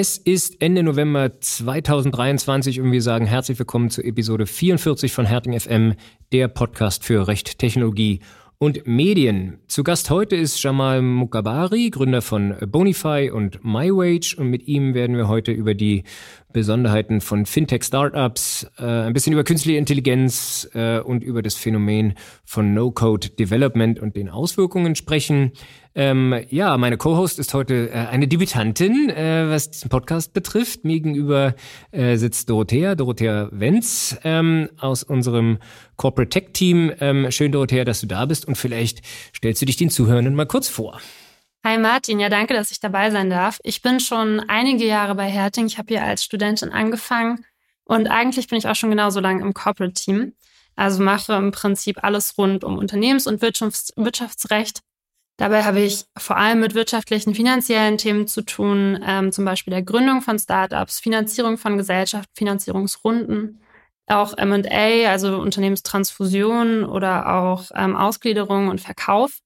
Es ist Ende November 2023 und wir sagen herzlich willkommen zur Episode 44 von Herting FM, der Podcast für Recht, Technologie und Medien. Zu Gast heute ist Jamal Mukabari, Gründer von Bonify und MyWage und mit ihm werden wir heute über die Besonderheiten von Fintech-Startups, äh, ein bisschen über künstliche Intelligenz äh, und über das Phänomen von No-Code-Development und den Auswirkungen sprechen. Ähm, ja, meine Co-Host ist heute äh, eine Debütantin, äh, was diesen Podcast betrifft. Mir gegenüber äh, sitzt Dorothea, Dorothea Wenz ähm, aus unserem Corporate Tech Team. Ähm, schön, Dorothea, dass du da bist und vielleicht stellst du dich den Zuhörenden mal kurz vor. Hi Martin, ja danke, dass ich dabei sein darf. Ich bin schon einige Jahre bei Herting. Ich habe hier als Studentin angefangen und eigentlich bin ich auch schon genauso lange im Corporate Team. Also mache im Prinzip alles rund um Unternehmens- und Wirtschafts Wirtschaftsrecht. Dabei habe ich vor allem mit wirtschaftlichen, finanziellen Themen zu tun, ähm, zum Beispiel der Gründung von Startups, Finanzierung von Gesellschaften, Finanzierungsrunden, auch M&A, also Unternehmenstransfusion oder auch ähm, Ausgliederung und Verkauf.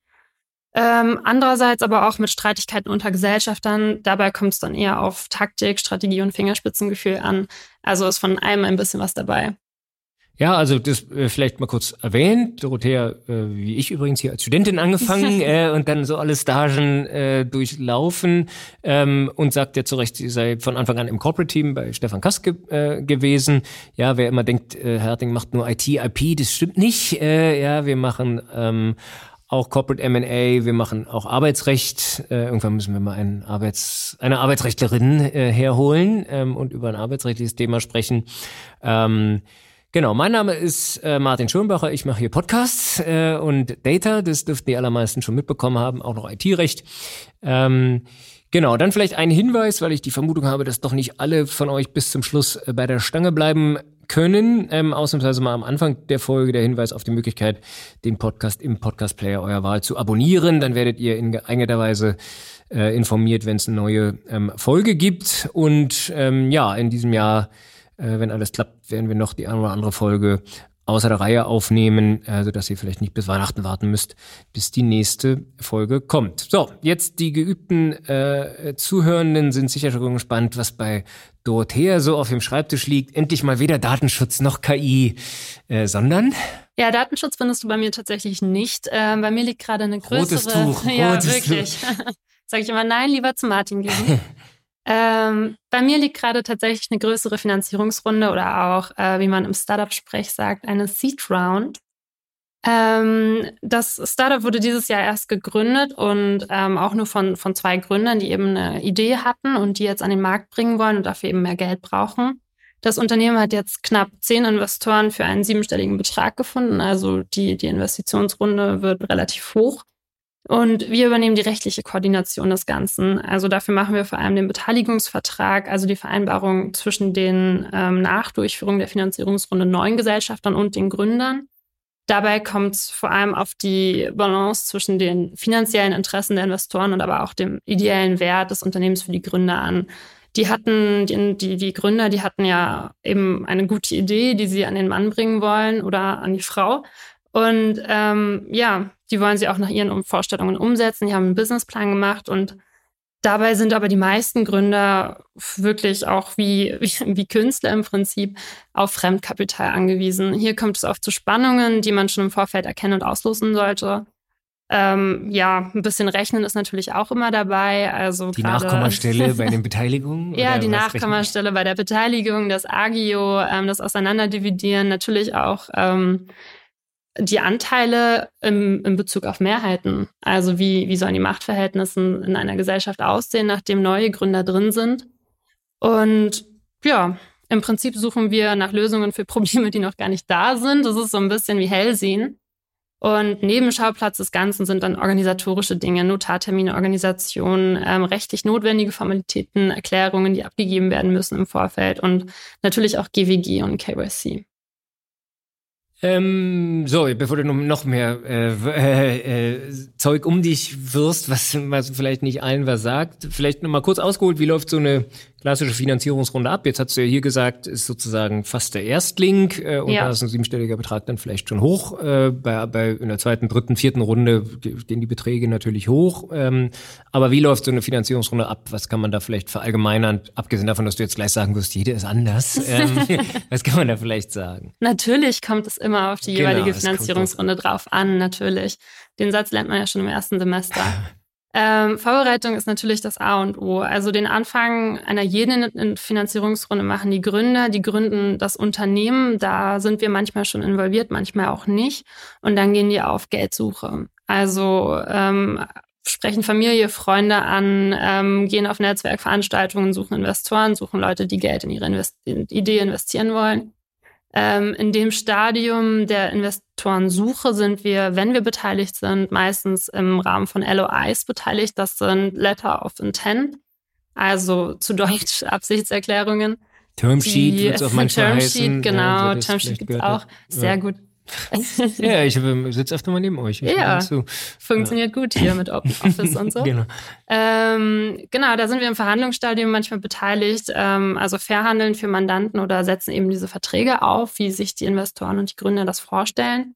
Ähm, andererseits aber auch mit Streitigkeiten unter Gesellschaftern. Dabei kommt es dann eher auf Taktik, Strategie und Fingerspitzengefühl an. Also ist von allem ein bisschen was dabei. Ja, also das äh, vielleicht mal kurz erwähnt. Dorothea, äh, wie ich übrigens hier als Studentin angefangen äh, und dann so alle Stagen äh, durchlaufen ähm, und sagt ja zu Recht, sie sei von Anfang an im Corporate-Team bei Stefan Kask ge äh, gewesen. Ja, wer immer denkt, äh, Herting macht nur IT, IP, das stimmt nicht. Äh, ja, wir machen ähm, auch Corporate M&A, wir machen auch Arbeitsrecht. Äh, irgendwann müssen wir mal einen Arbeits-, eine Arbeitsrechtlerin äh, herholen ähm, und über ein arbeitsrechtliches Thema sprechen. Ähm, genau, mein Name ist äh, Martin Schönbacher. Ich mache hier Podcasts äh, und Data. Das dürften die allermeisten schon mitbekommen haben, auch noch IT-Recht. Ähm, Genau, dann vielleicht ein Hinweis, weil ich die Vermutung habe, dass doch nicht alle von euch bis zum Schluss äh, bei der Stange bleiben können. Ähm, ausnahmsweise mal am Anfang der Folge der Hinweis auf die Möglichkeit, den Podcast im Podcast-Player eurer Wahl zu abonnieren. Dann werdet ihr in geeigneter Weise äh, informiert, wenn es eine neue ähm, Folge gibt. Und ähm, ja, in diesem Jahr, äh, wenn alles klappt, werden wir noch die eine oder andere Folge außer der Reihe aufnehmen, äh, sodass ihr vielleicht nicht bis Weihnachten warten müsst, bis die nächste Folge kommt. So, jetzt die geübten äh, Zuhörenden sind sicher schon gespannt, was bei Dorothea so auf dem Schreibtisch liegt. Endlich mal weder Datenschutz noch KI, äh, sondern ja, Datenschutz findest du bei mir tatsächlich nicht. Ähm, bei mir liegt gerade eine größere. Rotes Tuch. Rotes ja, wirklich. Sag ich immer nein, lieber zu Martin gehen. Ähm, bei mir liegt gerade tatsächlich eine größere Finanzierungsrunde oder auch, äh, wie man im Startup-Sprech sagt, eine Seed Round. Ähm, das Startup wurde dieses Jahr erst gegründet und ähm, auch nur von, von zwei Gründern, die eben eine Idee hatten und die jetzt an den Markt bringen wollen und dafür eben mehr Geld brauchen. Das Unternehmen hat jetzt knapp zehn Investoren für einen siebenstelligen Betrag gefunden. Also die, die Investitionsrunde wird relativ hoch. Und wir übernehmen die rechtliche Koordination des Ganzen. Also dafür machen wir vor allem den Beteiligungsvertrag, also die Vereinbarung zwischen den ähm, nach Durchführung der Finanzierungsrunde neuen Gesellschaftern und den Gründern. Dabei kommt es vor allem auf die Balance zwischen den finanziellen Interessen der Investoren und aber auch dem ideellen Wert des Unternehmens für die Gründer an. Die hatten, die, die, die Gründer, die hatten ja eben eine gute Idee, die sie an den Mann bringen wollen oder an die Frau. Und ähm, ja, die wollen sie auch nach ihren Vorstellungen umsetzen. Die haben einen Businessplan gemacht und dabei sind aber die meisten Gründer wirklich auch wie, wie, wie Künstler im Prinzip auf Fremdkapital angewiesen. Hier kommt es oft zu Spannungen, die man schon im Vorfeld erkennen und auslosen sollte. Ähm, ja, ein bisschen rechnen ist natürlich auch immer dabei. Also die Nachkommastelle bei den Beteiligungen? ja, die Nachkommastelle bei der Beteiligung, das Agio, ähm, das Auseinanderdividieren, natürlich auch ähm, die Anteile im, in Bezug auf Mehrheiten. Also wie, wie sollen die Machtverhältnisse in einer Gesellschaft aussehen, nachdem neue Gründer drin sind. Und ja, im Prinzip suchen wir nach Lösungen für Probleme, die noch gar nicht da sind. Das ist so ein bisschen wie Hellsehen. Und Nebenschauplatz des Ganzen sind dann organisatorische Dinge, Notartermine, Organisationen, ähm, rechtlich notwendige Formalitäten, Erklärungen, die abgegeben werden müssen im Vorfeld und natürlich auch GWG und KYC. Ähm, so, bevor du noch mehr äh, äh, äh, Zeug um dich wirst, was, was vielleicht nicht allen was sagt, vielleicht noch mal kurz ausgeholt, wie läuft so eine klassische Finanzierungsrunde ab. Jetzt hast du ja hier gesagt, ist sozusagen fast der Erstling äh, und ja. da ist ein siebenstelliger Betrag dann vielleicht schon hoch. Äh, bei, bei in der zweiten, dritten, vierten Runde gehen die Beträge natürlich hoch. Ähm, aber wie läuft so eine Finanzierungsrunde ab? Was kann man da vielleicht verallgemeinern? Abgesehen davon, dass du jetzt gleich sagen wirst, jede ist anders. Ähm, was kann man da vielleicht sagen? Natürlich kommt es immer auf die genau, jeweilige Finanzierungsrunde drauf an, natürlich. Den Satz lernt man ja schon im ersten Semester. Ähm, Vorbereitung ist natürlich das A und O. Also den Anfang einer jeden Finanzierungsrunde machen die Gründer. Die gründen das Unternehmen. Da sind wir manchmal schon involviert, manchmal auch nicht. Und dann gehen die auf Geldsuche. Also ähm, sprechen Familie, Freunde an, ähm, gehen auf Netzwerkveranstaltungen, suchen Investoren, suchen Leute, die Geld in ihre Invest Idee investieren wollen. Ähm, in dem Stadium der Investorensuche sind wir, wenn wir beteiligt sind, meistens im Rahmen von LOIs beteiligt. Das sind Letter of Intent, also zu Deutsch Absichtserklärungen. Termsheet wird es auch manchmal Termsheet, heißen. genau. Ja, Termsheet gibt es auch. Sehr ja. gut ja, ich sitze öfter mal neben euch. ja, funktioniert ja. gut hier mit Office und so. genau. Ähm, genau, da sind wir im Verhandlungsstadium manchmal beteiligt, ähm, also verhandeln für Mandanten oder setzen eben diese Verträge auf, wie sich die Investoren und die Gründer das vorstellen.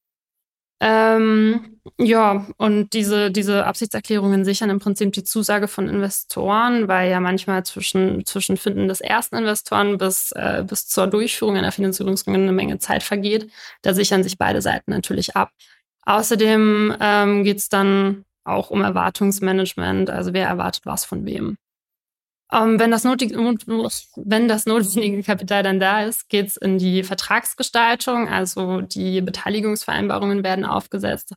Ähm, ja, und diese, diese Absichtserklärungen sichern im Prinzip die Zusage von Investoren, weil ja manchmal zwischen, zwischen Finden des ersten Investoren bis, äh, bis zur Durchführung einer Finanzierungsrunde eine Menge Zeit vergeht. Da sichern sich beide Seiten natürlich ab. Außerdem ähm, geht es dann auch um Erwartungsmanagement, also wer erwartet was von wem. Ähm, wenn, das notige, wenn das notwendige Kapital dann da ist, geht es in die Vertragsgestaltung, also die Beteiligungsvereinbarungen werden aufgesetzt.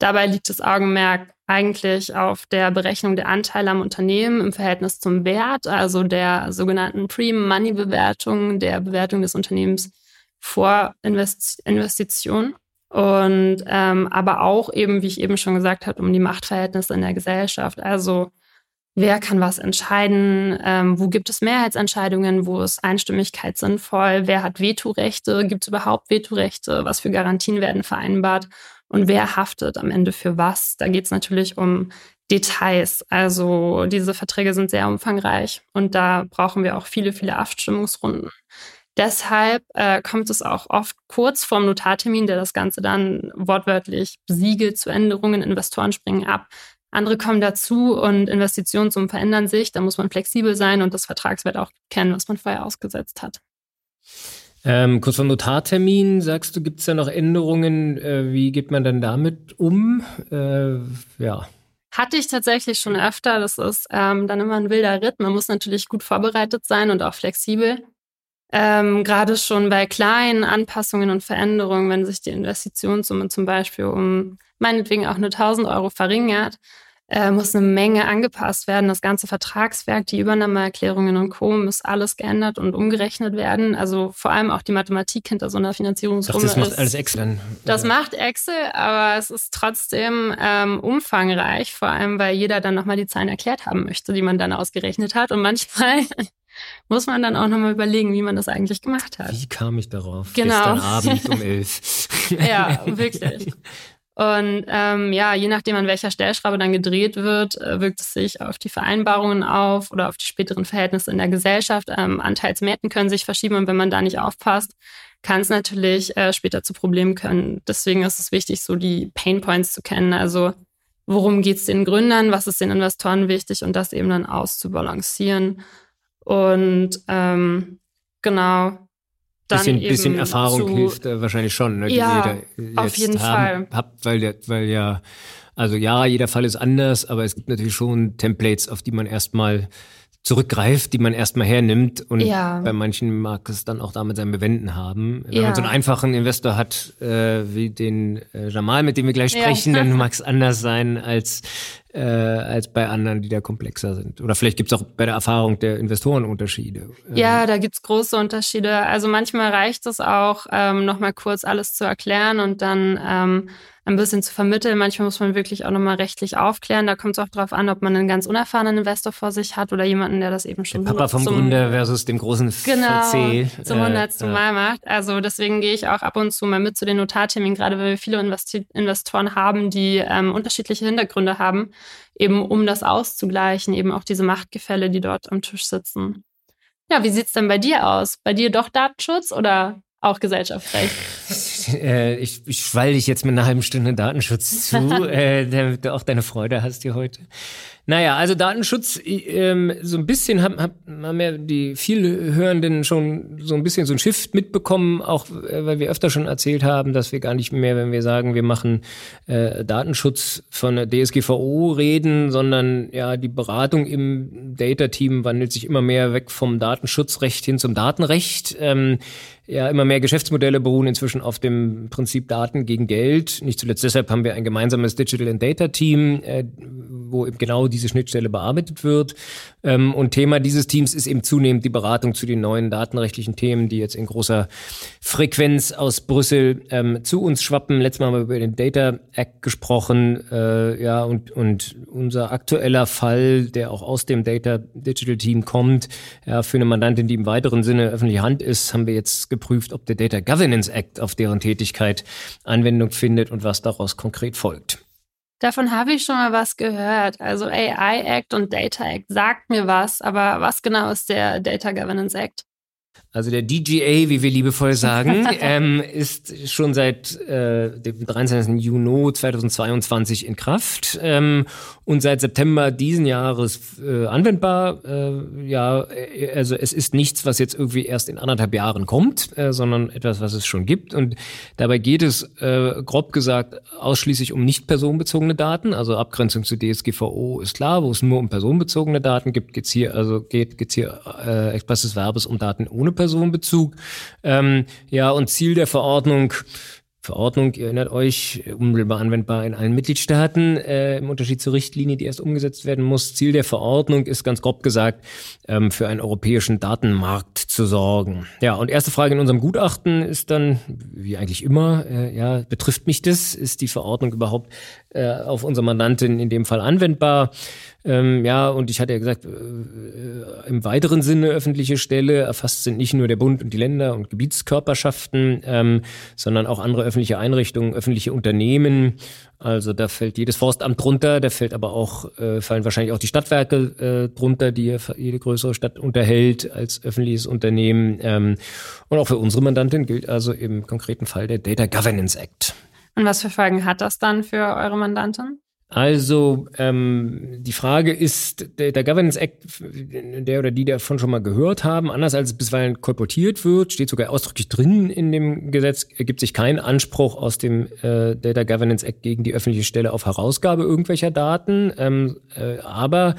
Dabei liegt das Augenmerk eigentlich auf der Berechnung der Anteile am Unternehmen im Verhältnis zum Wert, also der sogenannten Pre-Money-Bewertung, der Bewertung des Unternehmens vor Invest Investition. Und ähm, aber auch eben, wie ich eben schon gesagt habe, um die Machtverhältnisse in der Gesellschaft. Also wer kann was entscheiden, ähm, wo gibt es Mehrheitsentscheidungen, wo ist Einstimmigkeit sinnvoll, wer hat Vetorechte, gibt es überhaupt Vetorechte, was für Garantien werden vereinbart und wer haftet am Ende für was. Da geht es natürlich um Details. Also diese Verträge sind sehr umfangreich und da brauchen wir auch viele, viele Abstimmungsrunden. Deshalb äh, kommt es auch oft kurz vorm Notartermin, der das Ganze dann wortwörtlich besiegelt zu Änderungen. Investoren springen ab. Andere kommen dazu und Investitionssummen verändern sich. Da muss man flexibel sein und das Vertragswert auch kennen, was man vorher ausgesetzt hat. Ähm, kurz vor Notartermin, sagst du, gibt es da noch Änderungen? Äh, wie geht man dann damit um? Äh, ja. Hatte ich tatsächlich schon öfter. Das ist ähm, dann immer ein wilder Ritt. Man muss natürlich gut vorbereitet sein und auch flexibel. Ähm, Gerade schon bei kleinen Anpassungen und Veränderungen, wenn sich die Investitionssumme zum Beispiel um meinetwegen auch nur 1000 Euro verringert, äh, muss eine Menge angepasst werden. Das ganze Vertragswerk, die Übernahmeerklärungen und Co. muss alles geändert und umgerechnet werden. Also vor allem auch die Mathematik hinter so einer Finanzierungsrunde. Das macht alles Excel dann. Das macht Excel, aber es ist trotzdem ähm, umfangreich, vor allem weil jeder dann nochmal die Zahlen erklärt haben möchte, die man dann ausgerechnet hat. Und manchmal muss man dann auch nochmal überlegen, wie man das eigentlich gemacht hat. Wie kam ich darauf? Genau. Gestern Abend um elf. ja, wirklich. Und ähm, ja, je nachdem, an welcher Stellschraube dann gedreht wird, äh, wirkt es sich auf die Vereinbarungen auf oder auf die späteren Verhältnisse in der Gesellschaft. Ähm, Anteilsmärkten können sich verschieben und wenn man da nicht aufpasst, kann es natürlich äh, später zu Problemen können. Deswegen ist es wichtig, so die Pain Points zu kennen. Also worum geht es den Gründern, was ist den Investoren wichtig und das eben dann auszubalancieren. Und ähm, genau, dann bisschen, bisschen Erfahrung zu, hilft äh, wahrscheinlich schon, ne, die ja, auf jeden haben, Fall. habt, weil, der, weil ja, also ja, jeder Fall ist anders, aber es gibt natürlich schon Templates, auf die man erstmal zurückgreift, die man erstmal hernimmt und ja. bei manchen mag es dann auch damit sein Bewenden haben. Wenn ja. man so einen einfachen Investor hat, äh, wie den äh, Jamal, mit dem wir gleich sprechen, ja. dann mag es anders sein als äh, als bei anderen, die da komplexer sind. Oder vielleicht gibt es auch bei der Erfahrung der Investoren Unterschiede. Ja, da gibt's große Unterschiede. Also manchmal reicht es auch, ähm, nochmal kurz alles zu erklären und dann ähm, ein bisschen zu vermitteln. Manchmal muss man wirklich auch nochmal rechtlich aufklären. Da kommt es auch darauf an, ob man einen ganz unerfahrenen Investor vor sich hat oder jemanden, der das eben schon der Papa vom zum, Gründer versus dem großen genau, VC. zum hundertsten äh, Mal macht. Also deswegen gehe ich auch ab und zu mal mit zu den Notarterminen, gerade weil wir viele Investi Investoren haben, die ähm, unterschiedliche Hintergründe haben, eben um das auszugleichen, eben auch diese Machtgefälle, die dort am Tisch sitzen. Ja, wie sieht's denn bei dir aus? Bei dir doch Datenschutz oder auch Gesellschaftsrecht. Äh, ich, ich schwall dich jetzt mit einer halben Stunde Datenschutz zu, äh, damit du auch deine Freude hast hier heute. Naja, also Datenschutz, ähm, so ein bisschen haben, haben ja die viel Hörenden schon so ein bisschen so ein Shift mitbekommen, auch äh, weil wir öfter schon erzählt haben, dass wir gar nicht mehr, wenn wir sagen, wir machen äh, Datenschutz von der DSGVO reden, sondern ja, die Beratung im Data-Team wandelt sich immer mehr weg vom Datenschutzrecht hin zum Datenrecht. Ähm, ja, immer mehr Geschäftsmodelle beruhen inzwischen auf dem Prinzip Daten gegen Geld. Nicht zuletzt deshalb haben wir ein gemeinsames Digital and Data Team, äh, wo eben genau diese Schnittstelle bearbeitet wird. Ähm, und Thema dieses Teams ist eben zunehmend die Beratung zu den neuen datenrechtlichen Themen, die jetzt in großer Frequenz aus Brüssel ähm, zu uns schwappen. Letztes Mal haben wir über den Data Act gesprochen, äh, ja, und, und unser aktueller Fall, der auch aus dem Data Digital Team kommt, ja, für eine Mandantin, die im weiteren Sinne öffentliche Hand ist, haben wir jetzt geprüft, ob der Data Governance Act auf deren Tätigkeit Anwendung findet und was daraus konkret folgt. Davon habe ich schon mal was gehört. Also AI Act und Data Act sagt mir was, aber was genau ist der Data Governance Act? Also der DGA, wie wir liebevoll sagen, ähm, ist schon seit äh, dem 13. Juni 2022 in Kraft ähm, und seit September diesen Jahres äh, anwendbar. Äh, ja, äh, also es ist nichts, was jetzt irgendwie erst in anderthalb Jahren kommt, äh, sondern etwas, was es schon gibt. Und dabei geht es äh, grob gesagt ausschließlich um nicht personenbezogene Daten. Also Abgrenzung zu DSGVO ist klar, wo es nur um personenbezogene Daten gibt, geht's hier also geht geht's hier äh, expresses Verbes um Daten ohne Personenbezug. Ähm, ja, und Ziel der Verordnung Verordnung, ihr erinnert euch, unmittelbar anwendbar in allen Mitgliedstaaten, äh, im Unterschied zur Richtlinie, die erst umgesetzt werden muss. Ziel der Verordnung ist ganz grob gesagt, ähm, für einen europäischen Datenmarkt zu sorgen. Ja, und erste Frage in unserem Gutachten ist dann, wie eigentlich immer, äh, ja, betrifft mich das? Ist die Verordnung überhaupt äh, auf unsere Mandantin in dem Fall anwendbar? Ähm, ja, und ich hatte ja gesagt, äh, im weiteren Sinne öffentliche Stelle erfasst sind nicht nur der Bund und die Länder und Gebietskörperschaften, ähm, sondern auch andere öffentliche Einrichtungen, öffentliche Unternehmen. Also da fällt jedes Forstamt drunter, da fällt aber auch, äh, fallen wahrscheinlich auch die Stadtwerke äh, drunter, die jede größere Stadt unterhält als öffentliches Unternehmen. Ähm, und auch für unsere Mandantin gilt also im konkreten Fall der Data Governance Act. Und was für Folgen hat das dann für eure Mandantin? Also ähm, die Frage ist, der, der, Governance Act, der oder die davon schon mal gehört haben, anders als es bisweilen kolportiert wird, steht sogar ausdrücklich drin in dem Gesetz, ergibt sich kein Anspruch aus dem äh, Data Governance Act gegen die öffentliche Stelle auf Herausgabe irgendwelcher Daten. Ähm, äh, aber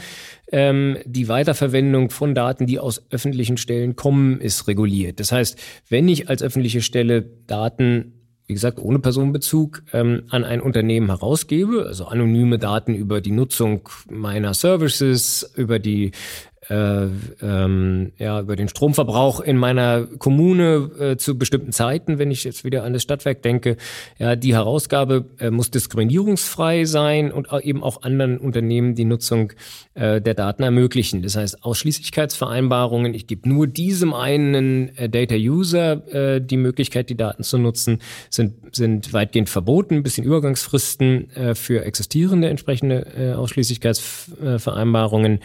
ähm, die Weiterverwendung von Daten, die aus öffentlichen Stellen kommen, ist reguliert. Das heißt, wenn ich als öffentliche Stelle Daten wie gesagt, ohne Personenbezug ähm, an ein Unternehmen herausgebe, also anonyme Daten über die Nutzung meiner Services, über die äh, ähm, ja, über den Stromverbrauch in meiner Kommune äh, zu bestimmten Zeiten, wenn ich jetzt wieder an das Stadtwerk denke. Ja, die Herausgabe äh, muss diskriminierungsfrei sein und eben auch anderen Unternehmen die Nutzung äh, der Daten ermöglichen. Das heißt, Ausschließlichkeitsvereinbarungen, ich gebe nur diesem einen äh, Data-User äh, die Möglichkeit, die Daten zu nutzen, sind, sind weitgehend verboten, ein bisschen Übergangsfristen für existierende entsprechende Ausschließlichkeitsvereinbarungen.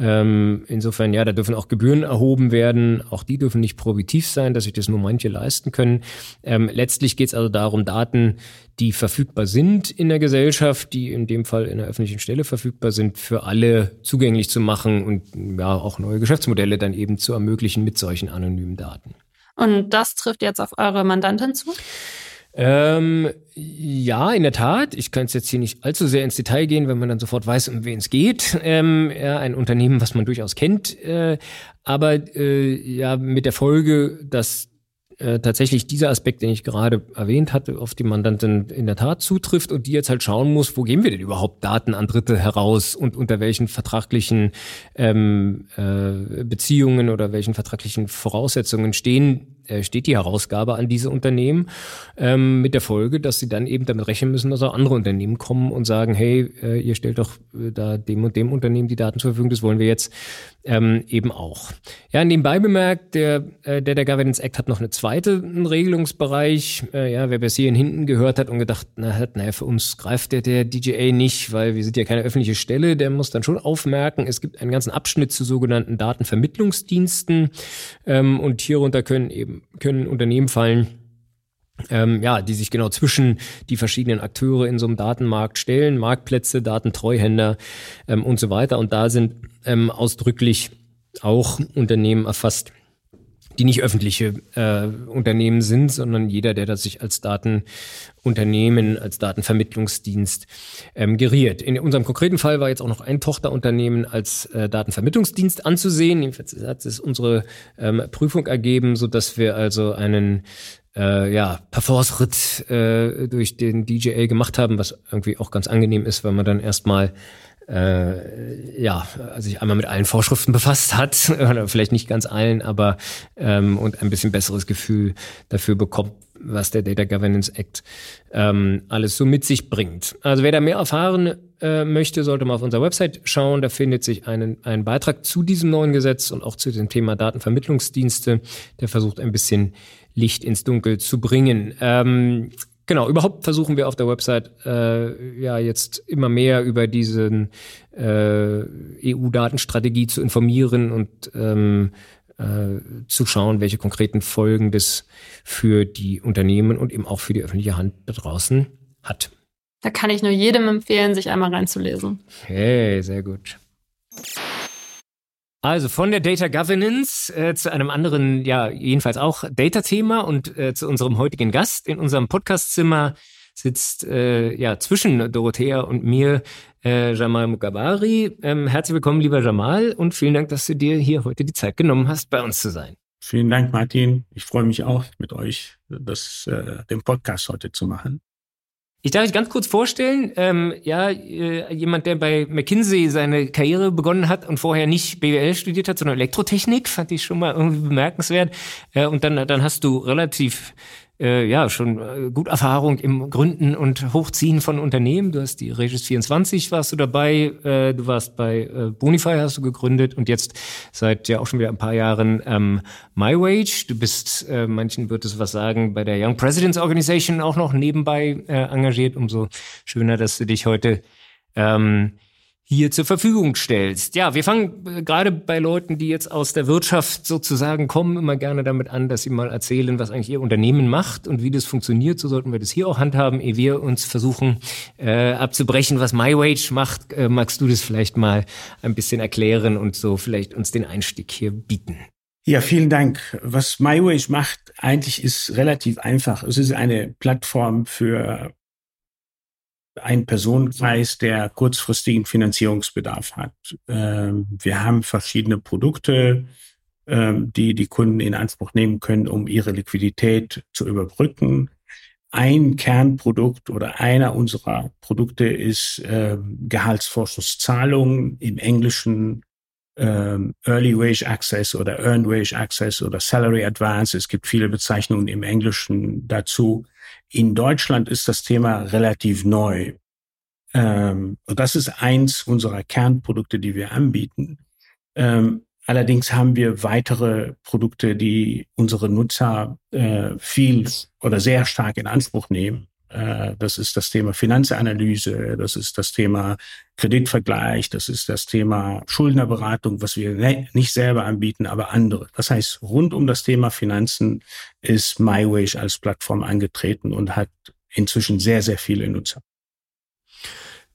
Ähm, insofern, ja, da dürfen auch Gebühren erhoben werden. Auch die dürfen nicht prohibitiv sein, dass sich das nur manche leisten können. Ähm, letztlich geht es also darum, Daten, die verfügbar sind in der Gesellschaft, die in dem Fall in der öffentlichen Stelle verfügbar sind, für alle zugänglich zu machen und ja auch neue Geschäftsmodelle dann eben zu ermöglichen mit solchen anonymen Daten. Und das trifft jetzt auf eure Mandantin zu? Ähm, ja, in der Tat. Ich kann jetzt hier nicht allzu sehr ins Detail gehen, wenn man dann sofort weiß, um wen es geht. Ähm, ja, ein Unternehmen, was man durchaus kennt. Äh, aber äh, ja, mit der Folge, dass äh, tatsächlich dieser Aspekt, den ich gerade erwähnt hatte, auf die Mandantin in der Tat zutrifft und die jetzt halt schauen muss, wo geben wir denn überhaupt Daten an Dritte heraus und unter welchen vertraglichen ähm, äh, Beziehungen oder welchen vertraglichen Voraussetzungen stehen steht die Herausgabe an diese Unternehmen ähm, mit der Folge, dass sie dann eben damit rechnen müssen, dass auch andere Unternehmen kommen und sagen, hey, äh, ihr stellt doch äh, da dem und dem Unternehmen die Daten zur Verfügung, das wollen wir jetzt ähm, eben auch. Ja, nebenbei bemerkt, der, äh, der, der Governance Act hat noch eine zweite Regelungsbereich. Äh, ja, wer bis hierhin hinten gehört hat und gedacht, na, hat, naja, für uns greift der, der DJA nicht, weil wir sind ja keine öffentliche Stelle, der muss dann schon aufmerken, es gibt einen ganzen Abschnitt zu sogenannten Datenvermittlungsdiensten ähm, und hierunter können eben können Unternehmen fallen, ähm, ja, die sich genau zwischen die verschiedenen Akteure in so einem Datenmarkt stellen, Marktplätze, Datentreuhänder ähm, und so weiter. Und da sind ähm, ausdrücklich auch Unternehmen erfasst, die nicht öffentliche äh, Unternehmen sind, sondern jeder, der das sich als Datenunternehmen, als Datenvermittlungsdienst ähm, geriert. In unserem konkreten Fall war jetzt auch noch ein Tochterunternehmen als äh, Datenvermittlungsdienst anzusehen. Jedenfalls hat es unsere ähm, Prüfung ergeben, so dass wir also einen äh, ja, Parforce-Ritt äh, durch den DJA gemacht haben, was irgendwie auch ganz angenehm ist, weil man dann erstmal äh, ja, sich einmal mit allen Vorschriften befasst hat, vielleicht nicht ganz allen, aber ähm, und ein bisschen besseres Gefühl dafür bekommt, was der Data Governance Act ähm, alles so mit sich bringt. Also wer da mehr erfahren äh, möchte, sollte mal auf unserer Website schauen. Da findet sich einen, ein Beitrag zu diesem neuen Gesetz und auch zu dem Thema Datenvermittlungsdienste, der versucht ein bisschen Licht ins Dunkel zu bringen. Ähm, Genau, überhaupt versuchen wir auf der Website äh, ja jetzt immer mehr über diesen äh, EU-Datenstrategie zu informieren und ähm, äh, zu schauen, welche konkreten Folgen das für die Unternehmen und eben auch für die öffentliche Hand da draußen hat. Da kann ich nur jedem empfehlen, sich einmal reinzulesen. Hey, sehr gut. Also von der Data Governance äh, zu einem anderen, ja, jedenfalls auch Data-Thema und äh, zu unserem heutigen Gast. In unserem Podcastzimmer sitzt äh, ja zwischen Dorothea und mir äh, Jamal Mukabari. Ähm, herzlich willkommen, lieber Jamal, und vielen Dank, dass du dir hier heute die Zeit genommen hast, bei uns zu sein. Vielen Dank, Martin. Ich freue mich auch, mit euch das, äh, den Podcast heute zu machen. Ich darf mich ganz kurz vorstellen, ähm, ja, äh, jemand, der bei McKinsey seine Karriere begonnen hat und vorher nicht BWL studiert hat, sondern Elektrotechnik, fand ich schon mal irgendwie bemerkenswert. Äh, und dann, dann hast du relativ äh, ja schon äh, gut Erfahrung im Gründen und Hochziehen von Unternehmen. Du hast die Regis 24 warst du dabei, äh, du warst bei äh, Bonify hast du gegründet und jetzt seit ja auch schon wieder ein paar Jahren ähm, MyWage. Du bist, äh, manchen wird es was sagen, bei der Young Presidents Organization auch noch nebenbei äh, engagiert. Umso schöner, dass du dich heute ähm, hier zur Verfügung stellst. Ja, wir fangen äh, gerade bei Leuten, die jetzt aus der Wirtschaft sozusagen kommen, immer gerne damit an, dass sie mal erzählen, was eigentlich ihr Unternehmen macht und wie das funktioniert. So sollten wir das hier auch handhaben, ehe wir uns versuchen äh, abzubrechen, was MyWage macht. Äh, magst du das vielleicht mal ein bisschen erklären und so vielleicht uns den Einstieg hier bieten? Ja, vielen Dank. Was MyWage macht, eigentlich ist relativ einfach. Es ist eine Plattform für ein Personenkreis, der kurzfristigen Finanzierungsbedarf hat. Ähm, wir haben verschiedene Produkte, ähm, die die Kunden in Anspruch nehmen können, um ihre Liquidität zu überbrücken. Ein Kernprodukt oder einer unserer Produkte ist ähm, Gehaltsvorschusszahlungen im Englischen Early Wage Access oder Earned Wage Access oder Salary Advance. Es gibt viele Bezeichnungen im Englischen dazu. In Deutschland ist das Thema relativ neu. Ähm, und das ist eins unserer Kernprodukte, die wir anbieten. Ähm, allerdings haben wir weitere Produkte, die unsere Nutzer äh, viel oder sehr stark in Anspruch nehmen. Äh, das ist das Thema Finanzanalyse, das ist das Thema Kreditvergleich, das ist das Thema Schuldnerberatung, was wir ne nicht selber anbieten, aber andere. Das heißt, rund um das Thema Finanzen ist MyWage als Plattform angetreten und hat inzwischen sehr, sehr viele Nutzer.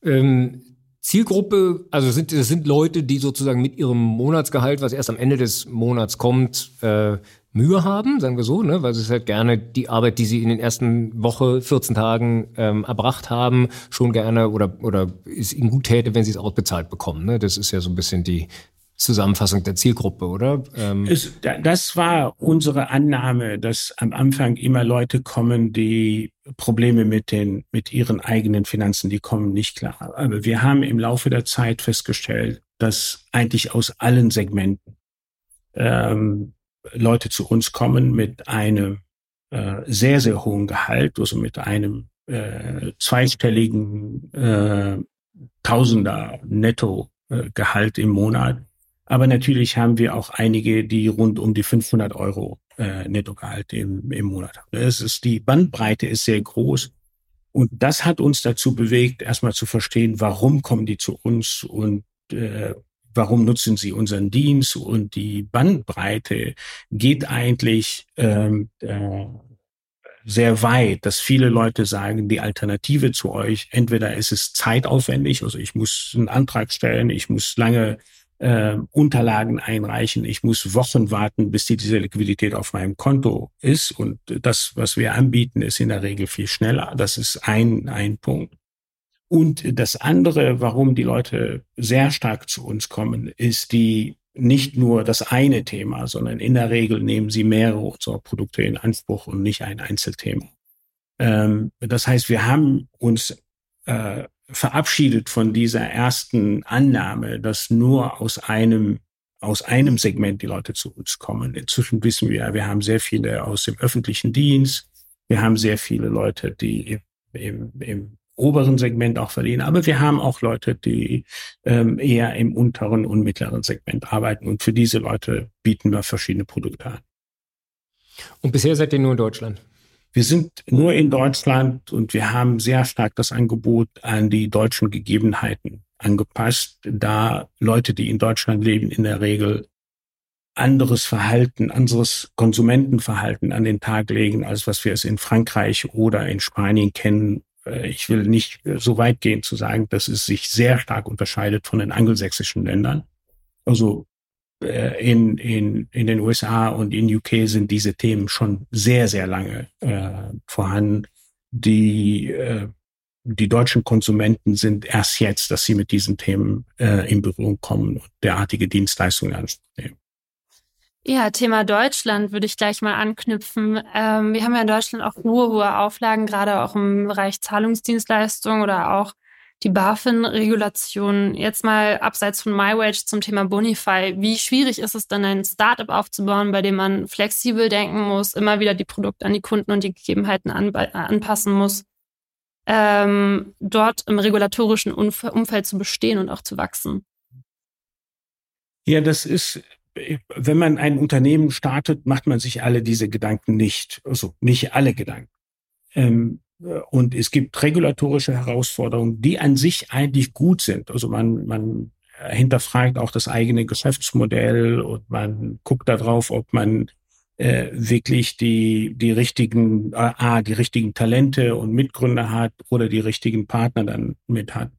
Ähm Zielgruppe, also sind, das sind Leute, die sozusagen mit ihrem Monatsgehalt, was erst am Ende des Monats kommt, äh, Mühe haben, sagen wir so, ne? weil sie es halt gerne die Arbeit, die sie in den ersten Woche, 14 Tagen ähm, erbracht haben, schon gerne oder, oder es ihnen gut täte, wenn sie es ausbezahlt bekommen. Ne? Das ist ja so ein bisschen die Zusammenfassung der Zielgruppe, oder? Ähm es, das war unsere Annahme, dass am Anfang immer Leute kommen, die Probleme mit den, mit ihren eigenen Finanzen, die kommen nicht klar. Aber wir haben im Laufe der Zeit festgestellt, dass eigentlich aus allen Segmenten ähm, Leute zu uns kommen mit einem äh, sehr, sehr hohen Gehalt, also mit einem äh, zweistelligen äh, Tausender Netto-Gehalt im Monat. Aber natürlich haben wir auch einige, die rund um die 500 Euro äh, Nettogehalt im, im Monat haben. Es ist, die Bandbreite ist sehr groß. Und das hat uns dazu bewegt, erstmal zu verstehen, warum kommen die zu uns und äh, warum nutzen sie unseren Dienst. Und die Bandbreite geht eigentlich ähm, äh, sehr weit, dass viele Leute sagen, die Alternative zu euch, entweder ist es zeitaufwendig, also ich muss einen Antrag stellen, ich muss lange äh, Unterlagen einreichen, ich muss Wochen warten, bis die, diese Liquidität auf meinem Konto ist. Und das, was wir anbieten, ist in der Regel viel schneller. Das ist ein, ein Punkt. Und das andere, warum die Leute sehr stark zu uns kommen, ist die nicht nur das eine Thema, sondern in der Regel nehmen sie mehrere unserer Produkte in Anspruch und nicht ein Einzelthema. Ähm, das heißt, wir haben uns äh, verabschiedet von dieser ersten Annahme, dass nur aus einem aus einem Segment die Leute zu uns kommen. Inzwischen wissen wir, wir haben sehr viele aus dem öffentlichen Dienst, wir haben sehr viele Leute, die im, im, im oberen Segment auch verdienen. Aber wir haben auch Leute, die ähm, eher im unteren und mittleren Segment arbeiten. Und für diese Leute bieten wir verschiedene Produkte an. Und bisher seid ihr nur in Deutschland? Wir sind nur in Deutschland und wir haben sehr stark das Angebot an die deutschen Gegebenheiten angepasst, da Leute, die in Deutschland leben, in der Regel anderes Verhalten, anderes Konsumentenverhalten an den Tag legen, als was wir es in Frankreich oder in Spanien kennen ich will nicht so weit gehen zu sagen, dass es sich sehr stark unterscheidet von den angelsächsischen Ländern. Also äh, in, in, in den USA und in UK sind diese Themen schon sehr, sehr lange äh, vorhanden. Die, äh, die deutschen Konsumenten sind erst jetzt, dass sie mit diesen Themen äh, in Berührung kommen und derartige Dienstleistungen annehmen. Ja, Thema Deutschland würde ich gleich mal anknüpfen. Ähm, wir haben ja in Deutschland auch hohe, hohe Auflagen, gerade auch im Bereich Zahlungsdienstleistungen oder auch die BaFin-Regulation. Jetzt mal abseits von MyWage zum Thema Bonify. Wie schwierig ist es dann, ein Startup aufzubauen, bei dem man flexibel denken muss, immer wieder die Produkte an die Kunden und die Gegebenheiten anpassen muss, ähm, dort im regulatorischen Umfeld zu bestehen und auch zu wachsen? Ja, das ist wenn man ein Unternehmen startet, macht man sich alle diese Gedanken nicht. Also nicht alle Gedanken. Ähm, und es gibt regulatorische Herausforderungen, die an sich eigentlich gut sind. Also man, man hinterfragt auch das eigene Geschäftsmodell und man guckt darauf, ob man äh, wirklich die, die richtigen, äh, die richtigen Talente und Mitgründer hat oder die richtigen Partner dann mit hat.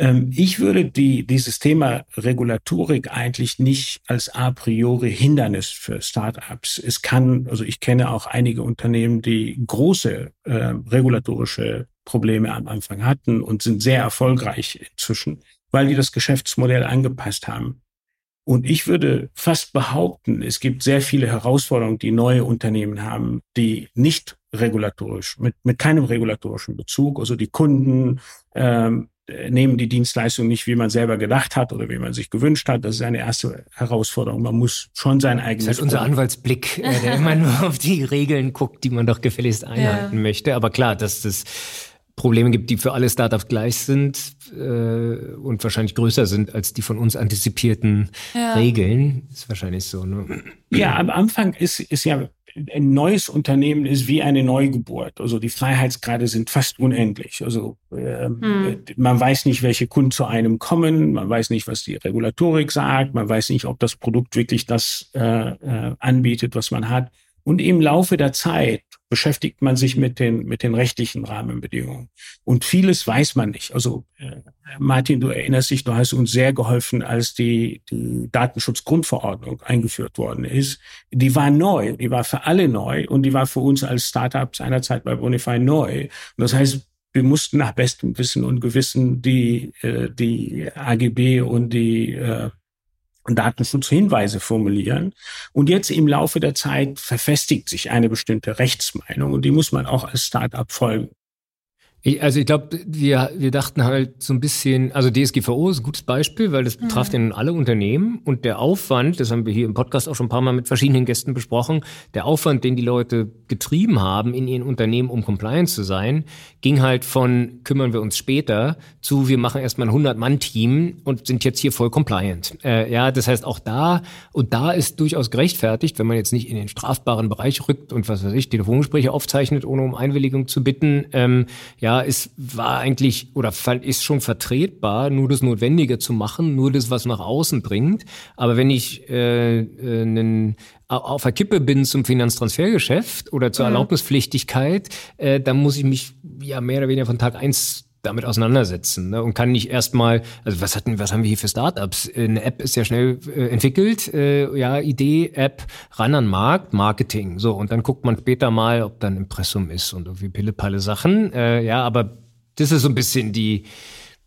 Ähm, ich würde die, dieses Thema Regulatorik eigentlich nicht als a priori Hindernis für Startups. Es kann, also ich kenne auch einige Unternehmen, die große äh, regulatorische Probleme am Anfang hatten und sind sehr erfolgreich inzwischen, weil die das Geschäftsmodell angepasst haben. Und ich würde fast behaupten, es gibt sehr viele Herausforderungen, die neue Unternehmen haben, die nicht regulatorisch, mit, mit keinem regulatorischen Bezug, also die Kunden, ähm, nehmen die Dienstleistung nicht, wie man selber gedacht hat oder wie man sich gewünscht hat. Das ist eine erste Herausforderung. Man muss schon sein eigenes. Das ist halt unser Anwaltsblick, äh, der immer nur auf die Regeln guckt, die man doch gefälligst einhalten ja. möchte. Aber klar, dass das Probleme gibt, die für alle Startups gleich sind äh, und wahrscheinlich größer sind als die von uns antizipierten ja. Regeln, ist wahrscheinlich so. Ne? Ja, am Anfang ist, ist ja ein neues Unternehmen ist wie eine Neugeburt. Also die Freiheitsgrade sind fast unendlich. Also äh, hm. man weiß nicht, welche Kunden zu einem kommen, man weiß nicht, was die Regulatorik sagt, man weiß nicht, ob das Produkt wirklich das äh, äh, anbietet, was man hat. Und im Laufe der Zeit beschäftigt man sich mit den, mit den rechtlichen Rahmenbedingungen. Und vieles weiß man nicht. Also äh, Martin, du erinnerst dich, du hast uns sehr geholfen, als die, die Datenschutzgrundverordnung eingeführt worden ist. Die war neu, die war für alle neu und die war für uns als Startup seinerzeit bei Bonify neu. Und das heißt, wir mussten nach bestem Wissen und Gewissen die, äh, die AGB und die äh, Datenschutzhinweise formulieren. Und jetzt im Laufe der Zeit verfestigt sich eine bestimmte Rechtsmeinung und die muss man auch als Startup folgen. Ich, also ich glaube, wir, wir dachten halt so ein bisschen, also DSGVO ist ein gutes Beispiel, weil das betrifft mhm. ja alle Unternehmen und der Aufwand, das haben wir hier im Podcast auch schon ein paar Mal mit verschiedenen Gästen besprochen, der Aufwand, den die Leute getrieben haben in ihren Unternehmen, um compliant zu sein, ging halt von kümmern wir uns später zu wir machen erstmal ein 100-Mann-Team und sind jetzt hier voll compliant. Äh, ja, das heißt auch da, und da ist durchaus gerechtfertigt, wenn man jetzt nicht in den strafbaren Bereich rückt und was weiß ich, Telefongespräche aufzeichnet, ohne um Einwilligung zu bitten, ähm, ja, ja, es war eigentlich oder ist schon vertretbar, nur das Notwendige zu machen, nur das, was nach außen bringt. Aber wenn ich äh, äh, einen auf der Kippe bin zum Finanztransfergeschäft oder zur mhm. Erlaubnispflichtigkeit, äh, dann muss ich mich ja mehr oder weniger von Tag eins damit auseinandersetzen ne? und kann nicht erstmal, also was hatten, was haben wir hier für Startups? Eine App ist ja schnell äh, entwickelt, äh, ja, Idee, App, ran an Markt, Marketing, so und dann guckt man später mal, ob dann Impressum ist und irgendwie Pille-Palle Sachen, äh, ja, aber das ist so ein bisschen die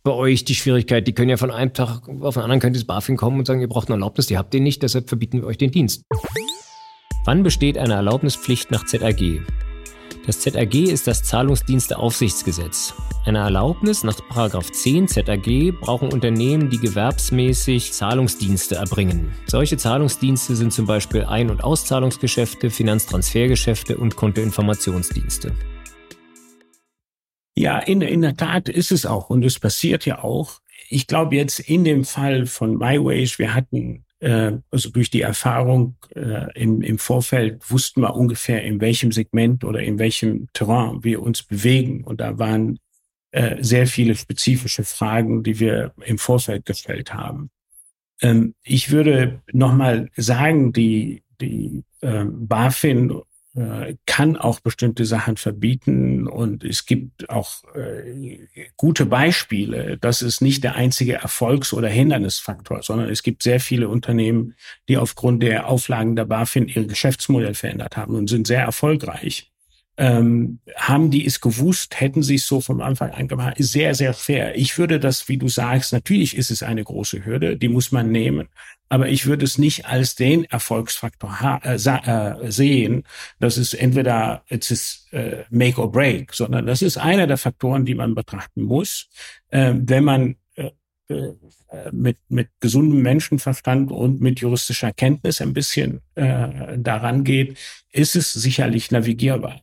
bei euch die Schwierigkeit. Die können ja von einem Tag auf den anderen könnte das BaFin kommen und sagen, ihr braucht eine Erlaubnis, die habt ihr nicht, deshalb verbieten wir euch den Dienst. Wann besteht eine Erlaubnispflicht nach ZAG? Das ZAG ist das Zahlungsdiensteaufsichtsgesetz. Eine Erlaubnis nach 10 ZAG brauchen Unternehmen, die gewerbsmäßig Zahlungsdienste erbringen. Solche Zahlungsdienste sind zum Beispiel Ein- und Auszahlungsgeschäfte, Finanztransfergeschäfte und Kontoinformationsdienste. Ja, in, in der Tat ist es auch und es passiert ja auch. Ich glaube jetzt in dem Fall von MyWage, wir hatten also durch die Erfahrung äh, im, im Vorfeld wussten wir ungefähr, in welchem Segment oder in welchem Terrain wir uns bewegen. Und da waren äh, sehr viele spezifische Fragen, die wir im Vorfeld gestellt haben. Ähm, ich würde nochmal sagen, die, die ähm, BaFin äh, kann auch bestimmte Sachen verbieten und es gibt auch äh, gute Beispiele. Das ist nicht der einzige Erfolgs- oder Hindernisfaktor, sondern es gibt sehr viele Unternehmen, die aufgrund der Auflagen der BaFin ihr Geschäftsmodell verändert haben und sind sehr erfolgreich ähm, haben die es gewusst, hätten sie es so vom Anfang an gemacht, ist sehr, sehr fair. Ich würde das, wie du sagst, natürlich ist es eine große Hürde, die muss man nehmen, aber ich würde es nicht als den Erfolgsfaktor äh, äh, sehen, dass es entweder es ist äh, Make or Break, sondern das ist einer der Faktoren, die man betrachten muss, äh, wenn man äh, äh, mit, mit gesundem Menschenverstand und mit juristischer Kenntnis ein bisschen äh, daran geht, ist es sicherlich navigierbar.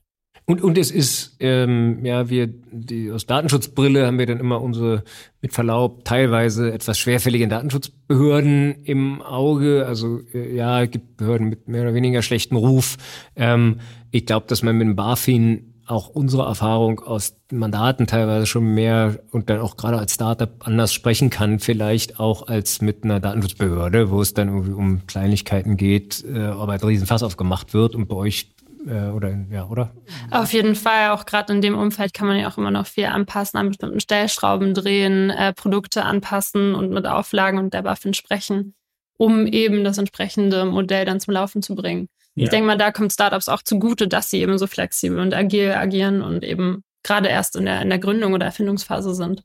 Und, und es ist, ähm, ja, wir, die, aus Datenschutzbrille haben wir dann immer unsere, mit Verlaub, teilweise etwas schwerfälligen Datenschutzbehörden im Auge. Also, äh, ja, es gibt Behörden mit mehr oder weniger schlechtem Ruf. Ähm, ich glaube, dass man mit dem BaFin auch unsere Erfahrung aus Mandaten teilweise schon mehr und dann auch gerade als Startup anders sprechen kann, vielleicht auch als mit einer Datenschutzbehörde, wo es dann irgendwie um Kleinigkeiten geht, äh, aber ein Riesenfass aufgemacht wird und bei euch äh, oder ja, oder? Auf jeden Fall, auch gerade in dem Umfeld kann man ja auch immer noch viel anpassen, an bestimmten Stellschrauben drehen, äh, Produkte anpassen und mit Auflagen und der BaFin sprechen, um eben das entsprechende Modell dann zum Laufen zu bringen. Ja. Ich denke mal, da kommt Startups auch zugute, dass sie eben so flexibel und agil agieren und eben gerade erst in der, in der Gründung oder Erfindungsphase sind.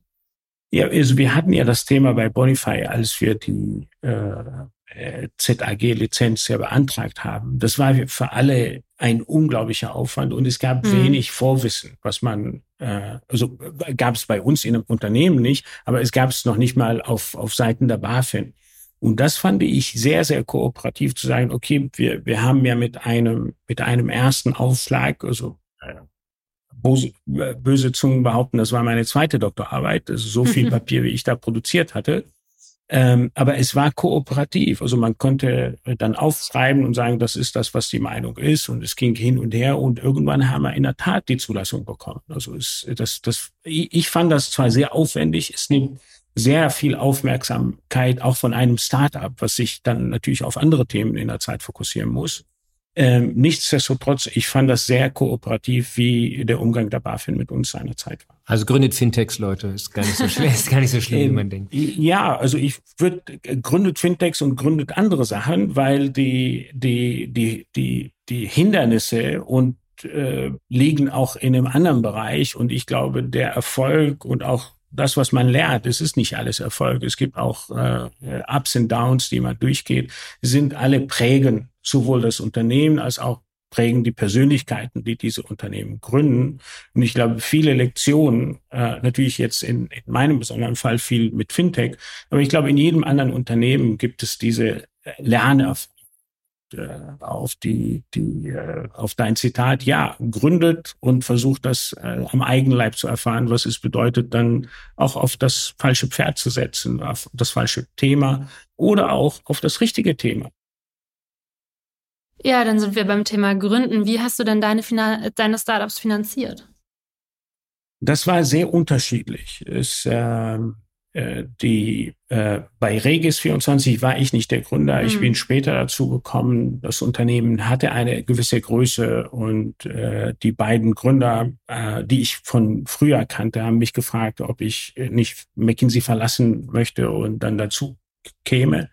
Ja, also wir hatten ja das Thema bei Bonify, als wir die äh, ZAG-Lizenz ja beantragt haben. Das war für alle ein unglaublicher Aufwand und es gab mhm. wenig Vorwissen, was man, äh, also gab es bei uns in einem Unternehmen nicht, aber es gab es noch nicht mal auf, auf Seiten der BaFin. Und das fand ich sehr, sehr kooperativ zu sagen, okay, wir, wir haben ja mit einem, mit einem ersten Aufschlag, also äh, böse, böse Zungen behaupten, das war meine zweite Doktorarbeit, also so viel Papier, wie ich da produziert hatte, ähm, aber es war kooperativ. Also man konnte dann aufschreiben und sagen, das ist das, was die Meinung ist. Und es ging hin und her. Und irgendwann haben wir in der Tat die Zulassung bekommen. Also es, das, das, ich fand das zwar sehr aufwendig. Es nimmt sehr viel Aufmerksamkeit auch von einem Startup, was sich dann natürlich auf andere Themen in der Zeit fokussieren muss. Ähm, nichtsdestotrotz, ich fand das sehr kooperativ, wie der Umgang der BaFin mit uns seinerzeit war. Also gründet Fintechs, Leute, ist gar nicht so schlimm, ist gar nicht so schlimm, wie man denkt. Ja, also ich würde gründet Fintechs und gründet andere Sachen, weil die die die die die Hindernisse und äh, liegen auch in einem anderen Bereich und ich glaube, der Erfolg und auch das, was man lernt, es ist nicht alles Erfolg. Es gibt auch äh, Ups und Downs, die man durchgeht, sind alle prägen sowohl das Unternehmen als auch prägen die Persönlichkeiten, die diese Unternehmen gründen. Und ich glaube, viele Lektionen, äh, natürlich jetzt in, in meinem besonderen Fall viel mit Fintech, aber ich glaube, in jedem anderen Unternehmen gibt es diese Lernerfahrung äh, auf die, die, äh, auf dein Zitat, ja, gründet und versucht das äh, am Eigenleib zu erfahren, was es bedeutet, dann auch auf das falsche Pferd zu setzen, auf das falsche Thema oder auch auf das richtige Thema. Ja, dann sind wir beim Thema Gründen. Wie hast du denn deine, Finan deine Startups finanziert? Das war sehr unterschiedlich. Es, ähm, äh, die äh, bei Regis 24 war ich nicht der Gründer. Mhm. Ich bin später dazu gekommen. Das Unternehmen hatte eine gewisse Größe und äh, die beiden Gründer, äh, die ich von früher kannte, haben mich gefragt, ob ich nicht McKinsey verlassen möchte und dann dazu käme.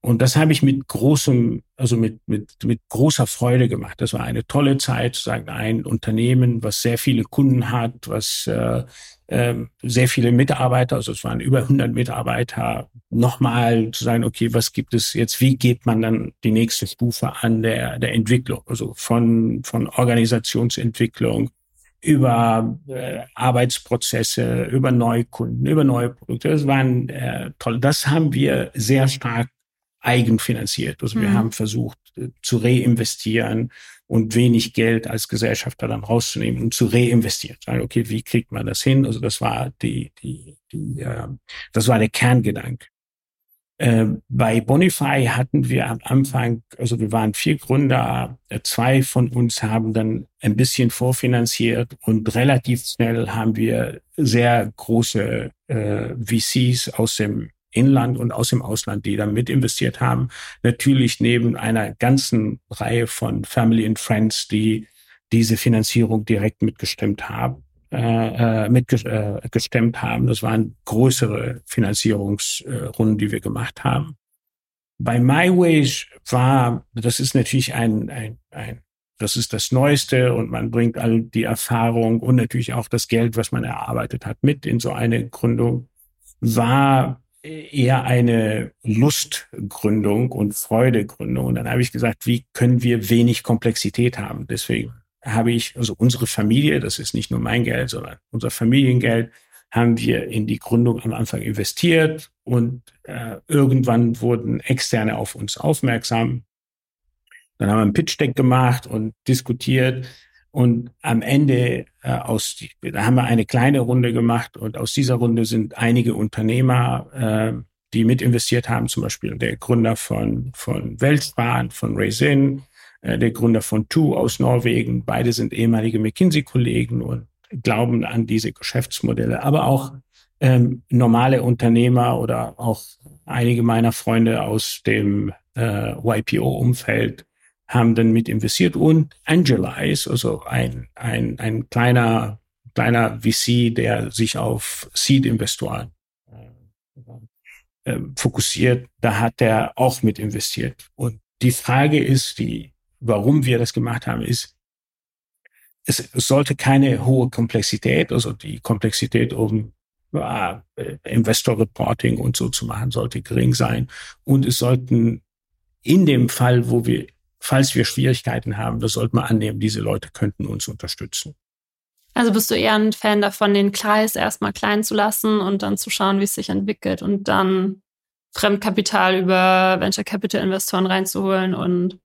Und das habe ich mit großem, also mit, mit, mit großer Freude gemacht. Das war eine tolle Zeit, sagen ein Unternehmen, was sehr viele Kunden hat, was äh, äh, sehr viele Mitarbeiter, also es waren über 100 Mitarbeiter, nochmal zu sagen, okay, was gibt es jetzt, wie geht man dann die nächste Stufe an der, der Entwicklung, also von, von Organisationsentwicklung über äh, Arbeitsprozesse, über Neukunden, über neue Produkte. Das waren äh, toll. Das haben wir sehr stark eigenfinanziert. Also wir mhm. haben versucht äh, zu reinvestieren und wenig Geld als Gesellschafter dann rauszunehmen und zu reinvestieren. Sagen, okay, wie kriegt man das hin? Also das war die, die, die, äh, das war der Kerngedanke. Äh, bei Bonify hatten wir am Anfang, also wir waren vier Gründer, äh, zwei von uns haben dann ein bisschen vorfinanziert und relativ schnell haben wir sehr große äh, VCs aus dem Inland und aus dem Ausland, die da mit investiert haben. Natürlich neben einer ganzen Reihe von Family and Friends, die diese Finanzierung direkt mitgestimmt haben, äh, äh mitgestemmt äh, haben. Das waren größere Finanzierungsrunden, die wir gemacht haben. Bei MyWage war, das ist natürlich ein, ein, ein das ist das Neueste und man bringt all die Erfahrung und natürlich auch das Geld, was man erarbeitet hat, mit in so eine Gründung. War eher eine Lustgründung und Freudegründung. Und dann habe ich gesagt, wie können wir wenig Komplexität haben? Deswegen habe ich, also unsere Familie, das ist nicht nur mein Geld, sondern unser Familiengeld, haben wir in die Gründung am Anfang investiert und äh, irgendwann wurden Externe auf uns aufmerksam. Dann haben wir ein Pitch Deck gemacht und diskutiert und am Ende äh, aus, da haben wir eine kleine Runde gemacht und aus dieser Runde sind einige Unternehmer, äh, die mit investiert haben, zum Beispiel der Gründer von, von Weltbahn, von Raisin, äh, der Gründer von Tu aus Norwegen. Beide sind ehemalige McKinsey-Kollegen und glauben an diese Geschäftsmodelle, aber auch ähm, normale Unternehmer oder auch einige meiner Freunde aus dem äh, YPO-Umfeld haben dann mit investiert und Angelize, also ein, ein, ein kleiner, kleiner VC, der sich auf Seed-Investoren äh, äh, fokussiert, da hat er auch mit investiert. Und die Frage ist, die, warum wir das gemacht haben, ist, es, sollte keine hohe Komplexität, also die Komplexität um äh, Investor Reporting und so zu machen, sollte gering sein. Und es sollten in dem Fall, wo wir falls wir Schwierigkeiten haben, das sollte man annehmen, diese Leute könnten uns unterstützen. Also bist du eher ein Fan davon, den Kreis erstmal klein zu lassen und dann zu schauen, wie es sich entwickelt und dann Fremdkapital über Venture Capital Investoren reinzuholen und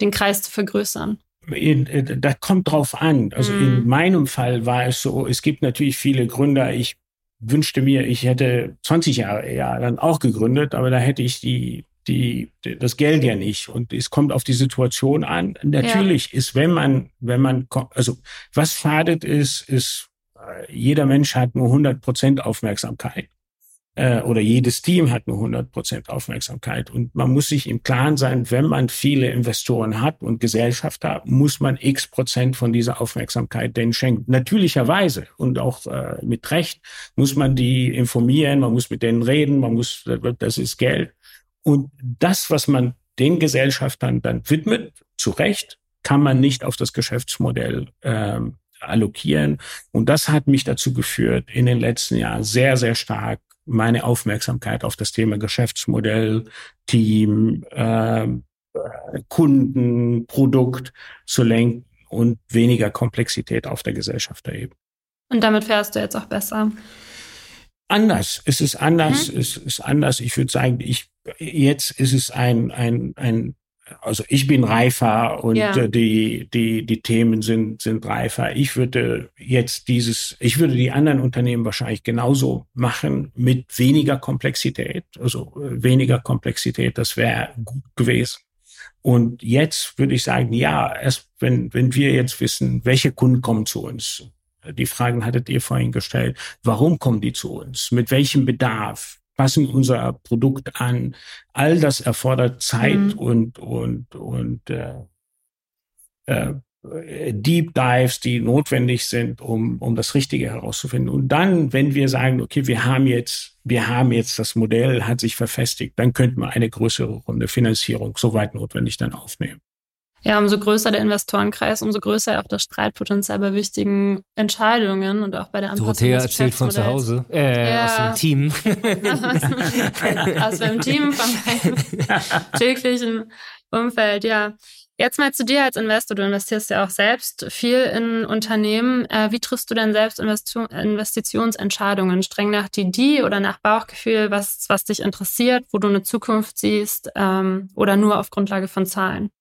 den Kreis zu vergrößern? Äh, das kommt drauf an. Also mm. in mhm. meinem Fall war es so, es gibt natürlich viele Gründer. Ich wünschte mir, ich hätte 20 Jahre eher dann auch gegründet, aber da hätte ich die die, das Geld ja nicht. Und es kommt auf die Situation an. Natürlich ja. ist, wenn man, wenn man, also was schadet ist, ist, äh, jeder Mensch hat nur 100 Prozent Aufmerksamkeit. Äh, oder jedes Team hat nur 100 Prozent Aufmerksamkeit. Und man muss sich im Klaren sein, wenn man viele Investoren hat und Gesellschaft hat, muss man x Prozent von dieser Aufmerksamkeit denen schenken. Natürlicherweise und auch äh, mit Recht muss man die informieren, man muss mit denen reden, man muss, das ist Geld. Und das, was man den Gesellschaftern dann widmet, zu Recht, kann man nicht auf das Geschäftsmodell ähm, allokieren. Und das hat mich dazu geführt, in den letzten Jahren sehr, sehr stark meine Aufmerksamkeit auf das Thema Geschäftsmodell, Team, ähm, Kunden, Produkt zu lenken und weniger Komplexität auf der Gesellschaft erheben. Und damit fährst du jetzt auch besser. Anders. Es ist anders. Mhm. Es ist anders. Ich würde sagen, ich, jetzt ist es ein, ein, ein, also ich bin reifer und ja. die, die, die Themen sind, sind reifer. Ich würde jetzt dieses, ich würde die anderen Unternehmen wahrscheinlich genauso machen mit weniger Komplexität. Also äh, weniger Komplexität, das wäre gut gewesen. Und jetzt würde ich sagen, ja, erst wenn, wenn wir jetzt wissen, welche Kunden kommen zu uns, die Fragen hattet ihr vorhin gestellt, warum kommen die zu uns, mit welchem Bedarf, passen unser Produkt an, all das erfordert Zeit mhm. und, und, und äh, äh, Deep Dives, die notwendig sind, um, um das Richtige herauszufinden. Und dann, wenn wir sagen, okay, wir haben jetzt, wir haben jetzt das Modell, hat sich verfestigt, dann könnten wir eine größere Runde Finanzierung, soweit notwendig, dann aufnehmen. Ja, umso größer der Investorenkreis, umso größer auch das Streitpotenzial bei wichtigen Entscheidungen und auch bei der Anpassung Dorothea erzählt von zu Hause, äh, ja. aus dem Team. aus dem Team, von meinem täglichen Umfeld, ja. Jetzt mal zu dir als Investor. Du investierst ja auch selbst viel in Unternehmen. Äh, wie triffst du denn selbst Investitionsentscheidungen? Streng nach DD oder nach Bauchgefühl, was, was dich interessiert, wo du eine Zukunft siehst ähm, oder nur auf Grundlage von Zahlen?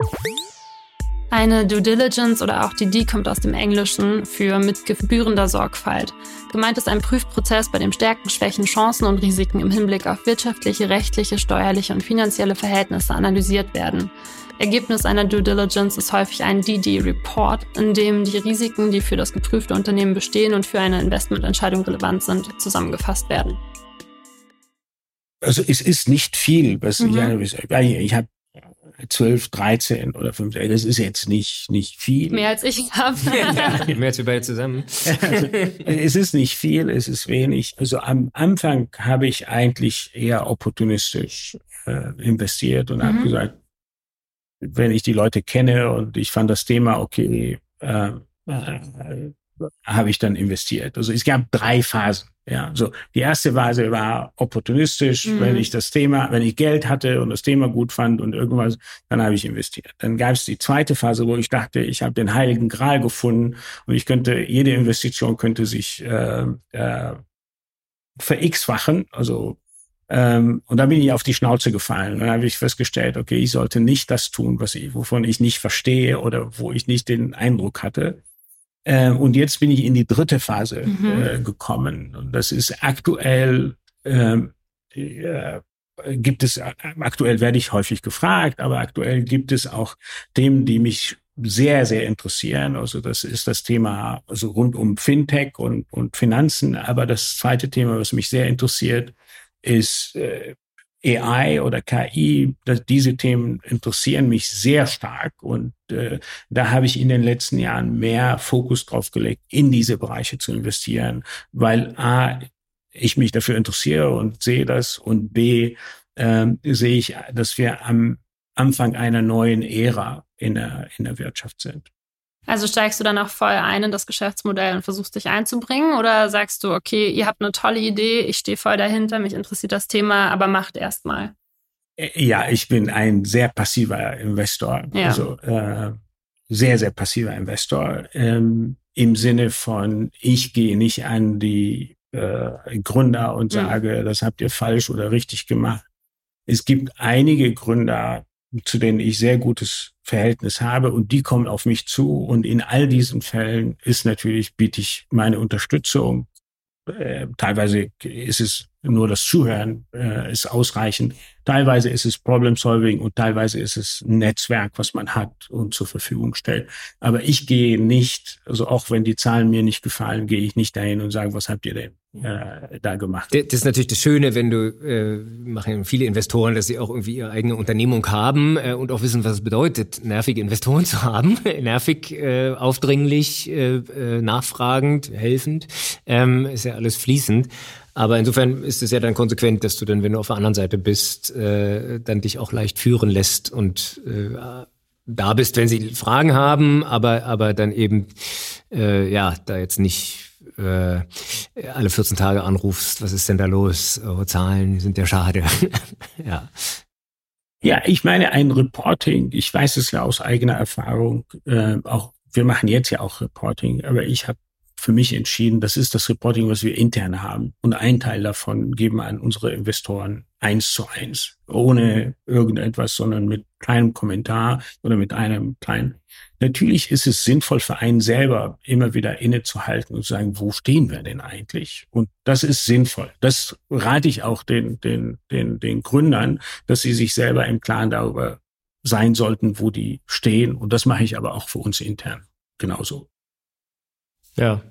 Eine Due Diligence oder auch DD kommt aus dem Englischen für mit gebührender Sorgfalt. Gemeint ist ein Prüfprozess, bei dem Stärken, Schwächen, Chancen und Risiken im Hinblick auf wirtschaftliche, rechtliche, steuerliche und finanzielle Verhältnisse analysiert werden. Ergebnis einer Due Diligence ist häufig ein DD-Report, in dem die Risiken, die für das geprüfte Unternehmen bestehen und für eine Investmententscheidung relevant sind, zusammengefasst werden. Also es ist nicht viel, was mhm. ich, ich habe 12, 13 oder 15, das ist jetzt nicht, nicht viel. Mehr als ich habe. ja, mehr als wir beide zusammen. Also, es ist nicht viel, es ist wenig. Also am Anfang habe ich eigentlich eher opportunistisch äh, investiert und mhm. habe gesagt, wenn ich die Leute kenne und ich fand das Thema okay, äh, äh, habe ich dann investiert. Also es gab drei Phasen. Ja, so die erste Phase war opportunistisch, mhm. wenn ich das Thema, wenn ich Geld hatte und das Thema gut fand und irgendwas, dann habe ich investiert. Dann gab es die zweite Phase, wo ich dachte, ich habe den heiligen Gral gefunden und ich könnte jede Investition könnte sich äh, äh, ver-x-fachen, also ähm, und da bin ich auf die Schnauze gefallen. Und dann habe ich festgestellt, okay, ich sollte nicht das tun, was ich, wovon ich nicht verstehe oder wo ich nicht den Eindruck hatte. Ähm, und jetzt bin ich in die dritte Phase mhm. äh, gekommen. Und das ist aktuell, ähm, äh, gibt es, aktuell werde ich häufig gefragt, aber aktuell gibt es auch Themen, die mich sehr, sehr interessieren. Also das ist das Thema also rund um Fintech und, und Finanzen. Aber das zweite Thema, was mich sehr interessiert, ist äh, AI oder KI, dass diese Themen interessieren mich sehr stark und äh, da habe ich in den letzten Jahren mehr Fokus drauf gelegt, in diese Bereiche zu investieren, weil A, ich mich dafür interessiere und sehe das und B, äh, sehe ich, dass wir am Anfang einer neuen Ära in der, in der Wirtschaft sind. Also steigst du dann auch voll ein in das Geschäftsmodell und versuchst dich einzubringen oder sagst du, okay, ihr habt eine tolle Idee, ich stehe voll dahinter, mich interessiert das Thema, aber macht erst mal. Äh, ja, ich bin ein sehr passiver Investor, ja. also äh, sehr, sehr passiver Investor ähm, im Sinne von, ich gehe nicht an die äh, Gründer und mhm. sage, mhm. das habt ihr falsch oder richtig gemacht. Es gibt einige Gründer, zu denen ich sehr gutes Verhältnis habe und die kommen auf mich zu und in all diesen Fällen ist natürlich, biete ich meine Unterstützung. Äh, teilweise ist es nur das Zuhören äh, ist ausreichend. Teilweise ist es Problem Solving und teilweise ist es ein Netzwerk, was man hat und zur Verfügung stellt. Aber ich gehe nicht, also auch wenn die Zahlen mir nicht gefallen, gehe ich nicht dahin und sage, was habt ihr denn äh, da gemacht? Das ist natürlich das Schöne, wenn du, äh, machen viele Investoren, dass sie auch irgendwie ihre eigene Unternehmung haben äh, und auch wissen, was es bedeutet, nervige Investoren zu haben. Nervig, äh, aufdringlich, äh, äh, nachfragend, helfend. Ähm, ist ja alles fließend. Aber insofern ist es ja dann konsequent, dass du dann, wenn du auf der anderen Seite bist, äh, dann dich auch leicht führen lässt und äh, da bist, wenn sie Fragen haben, aber, aber dann eben äh, ja da jetzt nicht äh, alle 14 Tage anrufst, was ist denn da los? Eure Zahlen sind ja schade. ja. Ja, ich meine, ein Reporting, ich weiß es ja aus eigener Erfahrung, äh, auch wir machen jetzt ja auch Reporting, aber ich habe für mich entschieden, das ist das Reporting, was wir intern haben. Und ein Teil davon geben an unsere Investoren eins zu eins, ohne irgendetwas, sondern mit keinem Kommentar oder mit einem kleinen. Natürlich ist es sinnvoll für einen selber immer wieder innezuhalten und zu sagen, wo stehen wir denn eigentlich? Und das ist sinnvoll. Das rate ich auch den, den, den, den Gründern, dass sie sich selber im Klaren darüber sein sollten, wo die stehen. Und das mache ich aber auch für uns intern genauso. Ja.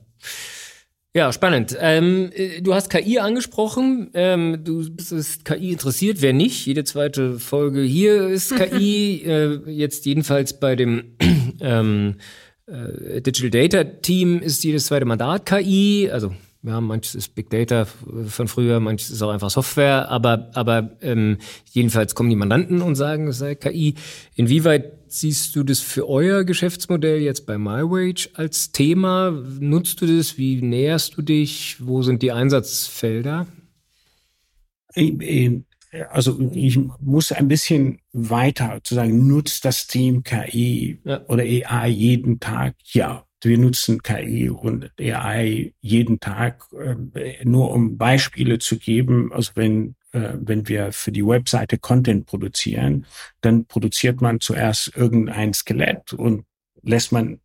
Ja, spannend. Ähm, äh, du hast KI angesprochen. Ähm, du bist KI interessiert. Wer nicht? Jede zweite Folge hier ist KI. äh, jetzt jedenfalls bei dem ähm, äh, Digital Data Team ist jedes zweite Mandat KI. Also ja, manches ist Big Data von früher, manches ist auch einfach Software, aber, aber ähm, jedenfalls kommen die Mandanten und sagen, es sei KI. Inwieweit siehst du das für euer Geschäftsmodell jetzt bei MyWage als Thema? Nutzt du das? Wie näherst du dich? Wo sind die Einsatzfelder? Also ich muss ein bisschen weiter zu sagen, nutzt das Team KI ja. oder AI jeden Tag? Ja, wir nutzen KI und AI jeden Tag, äh, nur um Beispiele zu geben. Also wenn, äh, wenn wir für die Webseite Content produzieren, dann produziert man zuerst irgendein Skelett und lässt man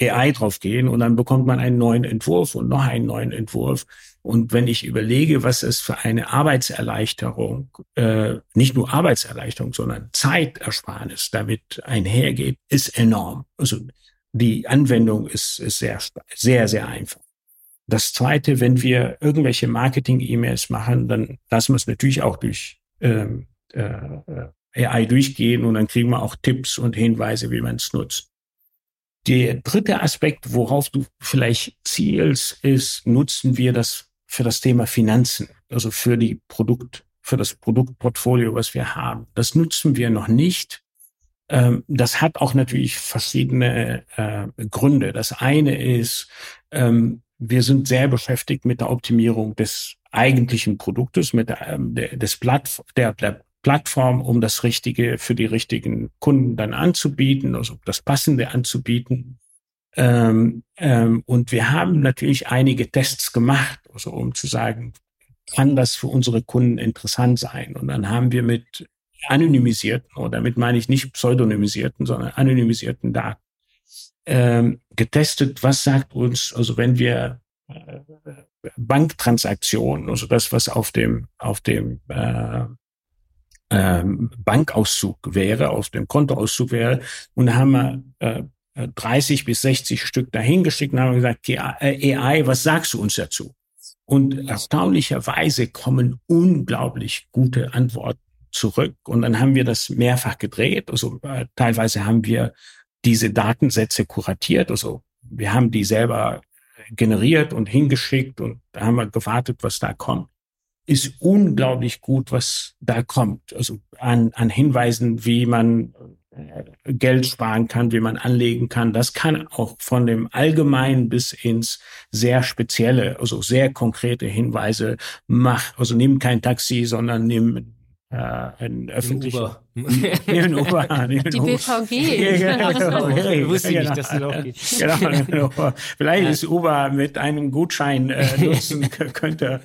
AI drauf gehen und dann bekommt man einen neuen Entwurf und noch einen neuen Entwurf. Und wenn ich überlege, was es für eine Arbeitserleichterung, äh, nicht nur Arbeitserleichterung, sondern Zeitersparnis damit einhergeht, ist enorm. Also die Anwendung ist, ist sehr, sehr, sehr einfach. Das zweite, wenn wir irgendwelche Marketing-E-Mails machen, dann lassen wir es natürlich auch durch ähm, äh, AI durchgehen und dann kriegen wir auch Tipps und Hinweise, wie man es nutzt. Der dritte Aspekt, worauf du vielleicht zielst, ist, nutzen wir das für das Thema Finanzen, also für die Produkt, für das Produktportfolio, was wir haben. Das nutzen wir noch nicht, ähm, das hat auch natürlich verschiedene äh, Gründe. Das eine ist, ähm, wir sind sehr beschäftigt mit der Optimierung des eigentlichen Produktes, mit der, ähm, des Platt, der, der Plattform, um das Richtige für die richtigen Kunden dann anzubieten, also das Passende anzubieten. Ähm, ähm, und wir haben natürlich einige Tests gemacht, also um zu sagen, kann das für unsere Kunden interessant sein? Und dann haben wir mit anonymisierten, und damit meine ich nicht pseudonymisierten, sondern anonymisierten Daten, ähm, getestet, was sagt uns, also wenn wir äh, Banktransaktionen, also das, was auf dem, auf dem äh, ähm, Bankauszug wäre, auf dem Kontoauszug wäre, und da haben wir äh, 30 bis 60 Stück dahin geschickt und haben gesagt, AI, was sagst du uns dazu? Und erstaunlicherweise kommen unglaublich gute Antworten zurück. Und dann haben wir das mehrfach gedreht. Also äh, teilweise haben wir diese Datensätze kuratiert. Also wir haben die selber generiert und hingeschickt und da haben wir gewartet, was da kommt. Ist unglaublich gut, was da kommt. Also an, an Hinweisen, wie man äh, Geld sparen kann, wie man anlegen kann. Das kann auch von dem Allgemeinen bis ins sehr spezielle, also sehr konkrete Hinweise mach. Also nimm kein Taxi, sondern nimm äh, ein öffentlicher Nehmen Uber an. Die BVG. Ja, genau. Ich wusste nicht, dass das auch geht. Genau, genau. Vielleicht ist Uber mit einem Gutschein äh, nutzen könnte,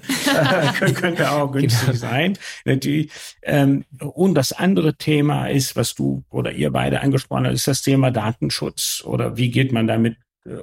äh, könnte auch günstig genau. sein. Natürlich. Ähm, und das andere Thema ist, was du oder ihr beide angesprochen habt, ist das Thema Datenschutz oder wie geht man damit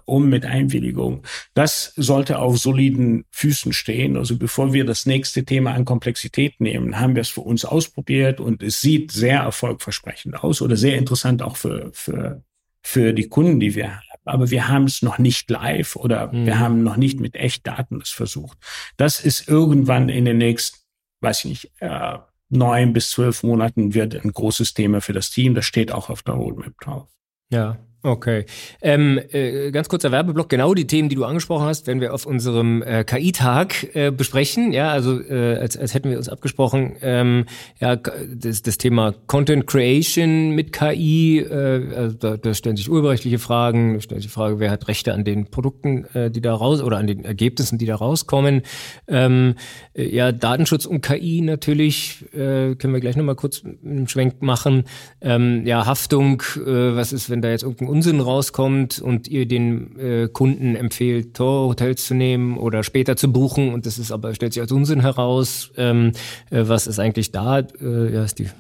um mit Einwilligung. Das sollte auf soliden Füßen stehen. Also bevor wir das nächste Thema an Komplexität nehmen, haben wir es für uns ausprobiert und es sieht sehr erfolgversprechend aus oder sehr interessant auch für, für, für die Kunden, die wir haben. Aber wir haben es noch nicht live oder mhm. wir haben noch nicht mit Echtdaten es versucht. Das ist irgendwann in den nächsten, weiß ich nicht, äh, neun bis zwölf Monaten wird ein großes Thema für das Team. Das steht auch auf der Roadmap drauf. Ja, Okay. Ähm, äh, ganz kurzer Werbeblock. Genau die Themen, die du angesprochen hast, werden wir auf unserem äh, KI-Tag äh, besprechen. Ja, also äh, als, als hätten wir uns abgesprochen. Ähm, ja, das, das Thema Content Creation mit KI. Äh, also da, da stellen sich urheberrechtliche Fragen. Da stellt sich die Frage, wer hat Rechte an den Produkten, äh, die da raus oder an den Ergebnissen, die da rauskommen. Ähm, äh, ja, Datenschutz und KI natürlich äh, können wir gleich nochmal kurz einen Schwenk machen. Ähm, ja, Haftung. Äh, was ist, wenn da jetzt irgendein Unsinn rauskommt und ihr den äh, Kunden empfehlt, Tor-Hotels zu nehmen oder später zu buchen und das ist aber stellt sich als Unsinn heraus. Ähm, äh, was ist eigentlich da? Äh, ja, ist die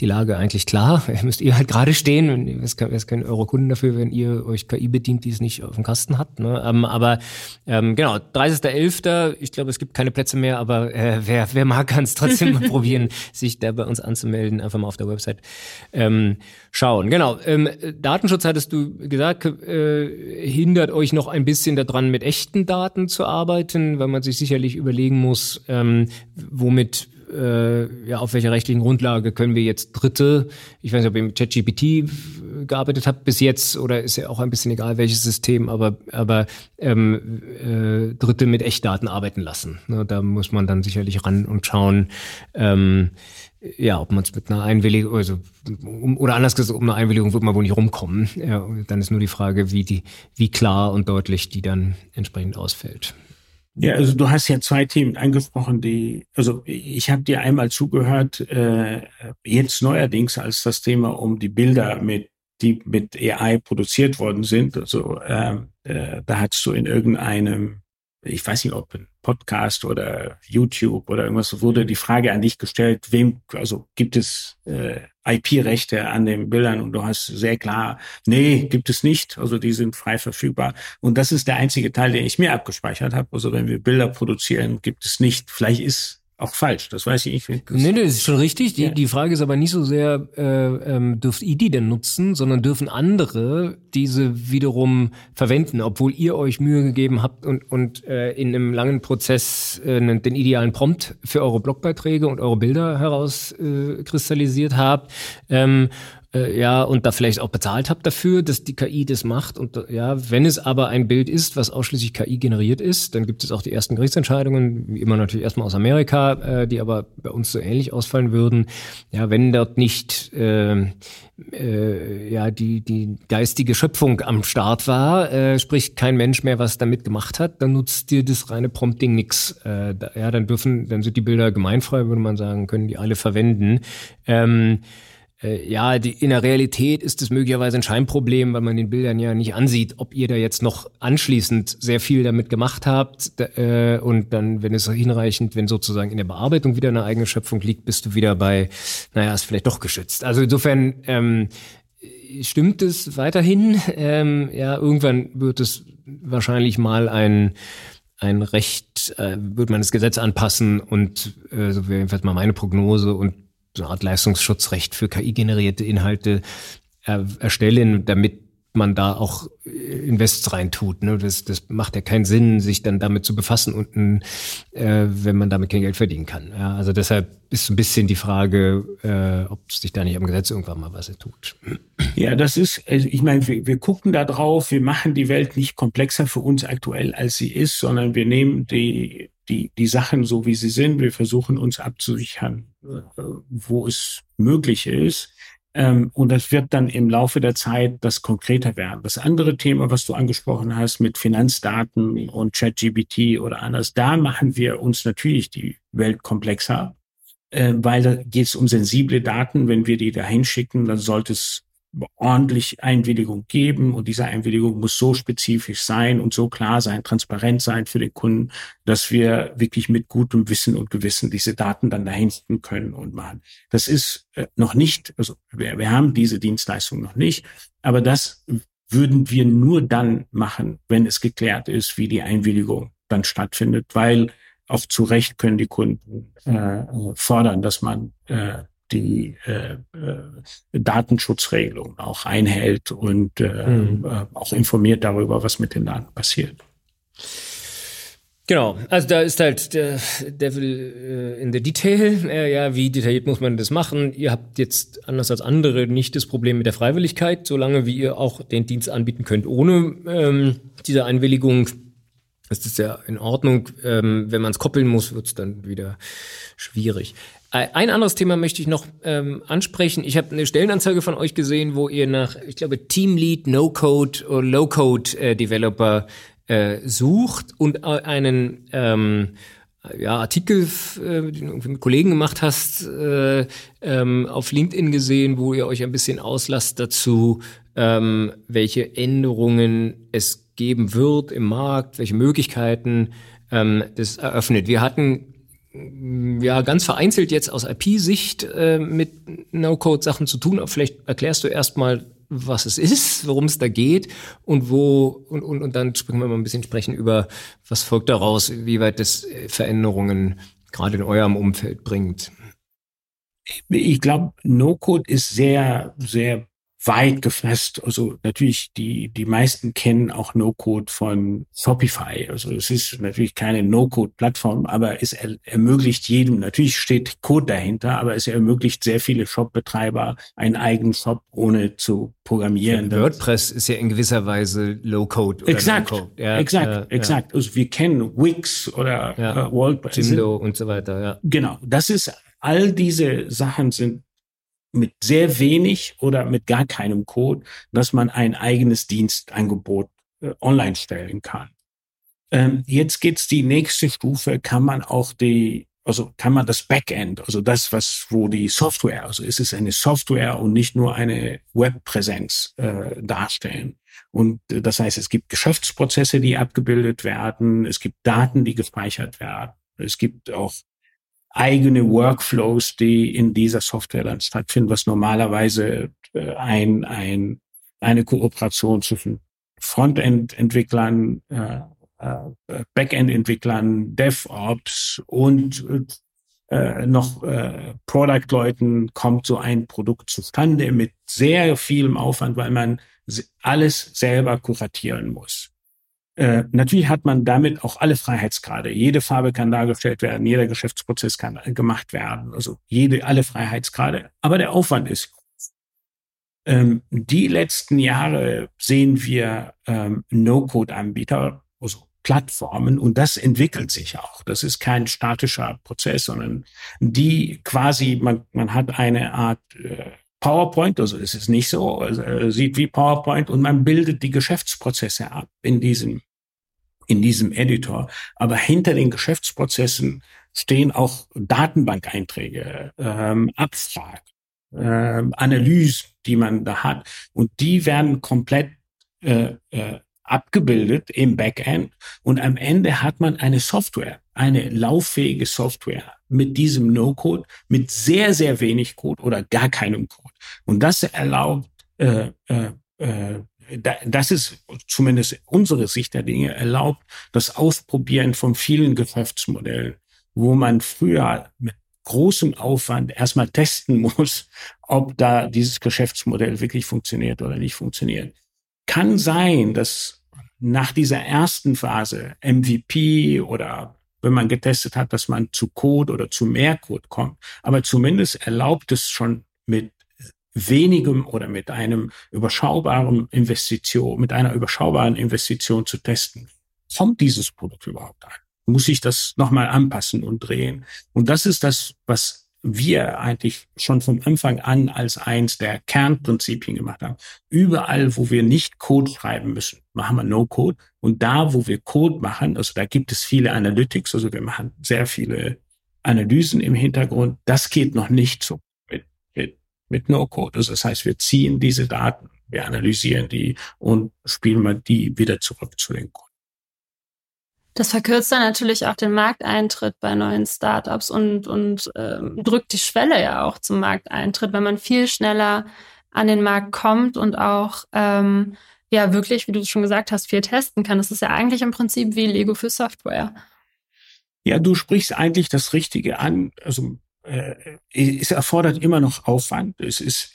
die Lage eigentlich klar. Müsst ihr halt gerade stehen. Es können eure Kunden dafür, wenn ihr euch KI bedient, die es nicht auf dem Kasten hat. Ne? Ähm, aber ähm, genau, 30.11. Ich glaube, es gibt keine Plätze mehr, aber äh, wer, wer mag, kann es trotzdem mal probieren, sich da bei uns anzumelden. Einfach mal auf der Website ähm, schauen. Genau. Ähm, Datenschutz hattest du gesagt, äh, hindert euch noch ein bisschen daran, mit echten Daten zu arbeiten, weil man sich sicherlich überlegen muss, ähm, womit äh, ja, auf welcher rechtlichen Grundlage können wir jetzt Dritte, ich weiß nicht, ob ihr mit ChatGPT gearbeitet habt bis jetzt oder ist ja auch ein bisschen egal, welches System, aber, aber ähm, äh, Dritte mit Echtdaten arbeiten lassen. Ne, da muss man dann sicherlich ran und schauen, ähm, ja, ob man es mit einer Einwilligung, also um, oder anders gesagt, um eine Einwilligung wird man wohl nicht rumkommen. Ja, dann ist nur die Frage, wie die, wie klar und deutlich die dann entsprechend ausfällt. Ja, also du hast ja zwei Themen angesprochen, die, also ich habe dir einmal zugehört, äh, jetzt neuerdings als das Thema um die Bilder mit die mit AI produziert worden sind. Also äh, äh, da hast du in irgendeinem ich weiß nicht, ob ein Podcast oder YouTube oder irgendwas, wurde die Frage an dich gestellt, wem, also gibt es äh, IP-Rechte an den Bildern? Und du hast sehr klar, nee, gibt es nicht. Also die sind frei verfügbar. Und das ist der einzige Teil, den ich mir abgespeichert habe. Also wenn wir Bilder produzieren, gibt es nicht. Vielleicht ist auch falsch. Das weiß ich nicht. Nee, nee, das ist schon richtig. Die, ja. die Frage ist aber nicht so sehr, äh, ähm, dürft ihr die denn nutzen, sondern dürfen andere diese wiederum verwenden, obwohl ihr euch Mühe gegeben habt und, und äh, in einem langen Prozess äh, den idealen Prompt für eure Blogbeiträge und eure Bilder herauskristallisiert äh, habt. Ähm, äh, ja, und da vielleicht auch bezahlt habt dafür, dass die KI das macht. Und ja, wenn es aber ein Bild ist, was ausschließlich KI generiert ist, dann gibt es auch die ersten Gerichtsentscheidungen, wie immer natürlich erstmal aus Amerika, äh, die aber bei uns so ähnlich ausfallen würden. Ja, wenn dort nicht äh, äh, ja die die geistige Schöpfung am Start war, äh, sprich kein Mensch mehr was damit gemacht hat, dann nutzt dir das reine Prompting nix. Äh, da, ja, dann dürfen, dann sind die Bilder gemeinfrei, würde man sagen, können die alle verwenden. Ähm, äh, ja, die, in der Realität ist es möglicherweise ein Scheinproblem, weil man den Bildern ja nicht ansieht, ob ihr da jetzt noch anschließend sehr viel damit gemacht habt. Äh, und dann, wenn es hinreichend, wenn sozusagen in der Bearbeitung wieder eine eigene Schöpfung liegt, bist du wieder bei, naja, ist vielleicht doch geschützt. Also insofern ähm, stimmt es weiterhin. Ähm, ja, irgendwann wird es wahrscheinlich mal ein ein Recht, äh, wird man das Gesetz anpassen und äh, so wäre jedenfalls mal meine Prognose und so eine Art Leistungsschutzrecht für KI-generierte Inhalte äh, erstellen, damit man da auch äh, Invests reintut. Ne? Das, das macht ja keinen Sinn, sich dann damit zu befassen und äh, wenn man damit kein Geld verdienen kann. Ja, also deshalb ist ein bisschen die Frage, äh, ob sich da nicht am Gesetz irgendwann mal was tut. Ja, das ist, also ich meine, wir, wir gucken da drauf, wir machen die Welt nicht komplexer für uns aktuell, als sie ist, sondern wir nehmen die, die, die Sachen so, wie sie sind. Wir versuchen uns abzusichern, wo es möglich ist. Ähm, und das wird dann im Laufe der Zeit das konkreter werden. Das andere Thema, was du angesprochen hast mit Finanzdaten und ChatGPT oder anders, da machen wir uns natürlich die Welt komplexer, äh, weil da geht es um sensible Daten. Wenn wir die da hinschicken, dann sollte es ordentlich Einwilligung geben und diese Einwilligung muss so spezifisch sein und so klar sein, transparent sein für den Kunden, dass wir wirklich mit gutem Wissen und Gewissen diese Daten dann dahin können und machen. Das ist äh, noch nicht, also wir, wir haben diese Dienstleistung noch nicht, aber das würden wir nur dann machen, wenn es geklärt ist, wie die Einwilligung dann stattfindet, weil auch zu Recht können die Kunden äh, fordern, dass man äh, die äh, äh, Datenschutzregelungen auch einhält und äh, mhm. äh, auch informiert darüber, was mit den Daten passiert. Genau, also da ist halt der Devil äh, in the Detail. Äh, ja, wie detailliert muss man das machen? Ihr habt jetzt anders als andere nicht das Problem mit der Freiwilligkeit, solange wie ihr auch den Dienst anbieten könnt ohne ähm, diese Einwilligung. Das ist ja in Ordnung. Ähm, wenn man es koppeln muss, wird es dann wieder schwierig. Ein anderes Thema möchte ich noch ähm, ansprechen. Ich habe eine Stellenanzeige von euch gesehen, wo ihr nach, ich glaube, Teamlead, No-Code oder Low-Code-Developer äh, sucht und einen ähm, ja, Artikel, äh, den du mit Kollegen gemacht hast, äh, ähm, auf LinkedIn gesehen, wo ihr euch ein bisschen auslasst dazu, ähm, welche Änderungen es geben wird im Markt, welche Möglichkeiten ähm, das eröffnet. Wir hatten ja ganz vereinzelt jetzt aus IP-Sicht äh, mit No-Code-Sachen zu tun. Aber vielleicht erklärst du erstmal, was es ist, worum es da geht und wo und, und, und dann sprechen wir mal ein bisschen sprechen über, was folgt daraus, wie weit das äh, Veränderungen gerade in eurem Umfeld bringt. Ich glaube, No-Code ist sehr, sehr weit gefasst. Also natürlich, die, die meisten kennen auch No-Code von Shopify. Also es ist natürlich keine No-Code-Plattform, aber es er, ermöglicht jedem, natürlich steht Code dahinter, aber es ermöglicht sehr viele Shop-Betreiber einen eigenen Shop ohne zu programmieren. Ja, WordPress ist ja in gewisser Weise Low-Code. Exakt, no ja, exakt, äh, exakt. Also wir kennen Wix oder ja. äh, WordPress. Jimdo und so weiter, ja. Genau, das ist all diese Sachen sind mit sehr wenig oder mit gar keinem Code, dass man ein eigenes Dienstangebot äh, online stellen kann. Ähm, jetzt geht's die nächste Stufe, kann man auch die, also kann man das Backend, also das, was, wo die Software, also ist es eine Software und nicht nur eine Webpräsenz äh, darstellen. Und äh, das heißt, es gibt Geschäftsprozesse, die abgebildet werden, es gibt Daten, die gespeichert werden, es gibt auch eigene Workflows, die in dieser Software dann stattfinden, was normalerweise äh, ein, ein, eine Kooperation zwischen Frontend-Entwicklern, äh, äh, Backend-Entwicklern, DevOps und äh, noch äh, Product-Leuten kommt so ein Produkt zustande mit sehr vielem Aufwand, weil man alles selber kuratieren muss. Äh, natürlich hat man damit auch alle Freiheitsgrade. Jede Farbe kann dargestellt werden, jeder Geschäftsprozess kann gemacht werden, also jede, alle Freiheitsgrade. Aber der Aufwand ist groß. Ähm, die letzten Jahre sehen wir ähm, No-Code-Anbieter, also Plattformen, und das entwickelt sich auch. Das ist kein statischer Prozess, sondern die quasi, man, man hat eine Art äh, PowerPoint, also es ist nicht so, also, sieht wie PowerPoint und man bildet die Geschäftsprozesse ab in diesem in diesem Editor. Aber hinter den Geschäftsprozessen stehen auch Datenbankeinträge, ähm, Abfragen, ähm, Analysen, die man da hat. Und die werden komplett äh, äh, abgebildet im Backend. Und am Ende hat man eine Software, eine lauffähige Software mit diesem No-Code, mit sehr, sehr wenig Code oder gar keinem Code. Und das erlaubt äh, äh, äh, das ist zumindest unsere Sicht der Dinge erlaubt, das Ausprobieren von vielen Geschäftsmodellen, wo man früher mit großem Aufwand erstmal testen muss, ob da dieses Geschäftsmodell wirklich funktioniert oder nicht funktioniert. Kann sein, dass nach dieser ersten Phase MVP oder wenn man getestet hat, dass man zu Code oder zu mehr Code kommt. Aber zumindest erlaubt es schon mit wenigem oder mit einem überschaubaren Investition, mit einer überschaubaren Investition zu testen. Kommt dieses Produkt überhaupt an? Muss ich das nochmal anpassen und drehen? Und das ist das, was wir eigentlich schon vom Anfang an als eins der Kernprinzipien gemacht haben. Überall, wo wir nicht Code schreiben müssen, machen wir No-Code. Und da, wo wir Code machen, also da gibt es viele Analytics, also wir machen sehr viele Analysen im Hintergrund. Das geht noch nicht so mit No-Code. Also das heißt, wir ziehen diese Daten, wir analysieren die und spielen mal die wieder zurück zu den Kunden. Das verkürzt dann natürlich auch den Markteintritt bei neuen Startups und, und ähm, drückt die Schwelle ja auch zum Markteintritt, wenn man viel schneller an den Markt kommt und auch ähm, ja wirklich, wie du schon gesagt hast, viel testen kann. Das ist ja eigentlich im Prinzip wie Lego für Software. Ja, du sprichst eigentlich das Richtige an. Also äh, es erfordert immer noch Aufwand. Es ist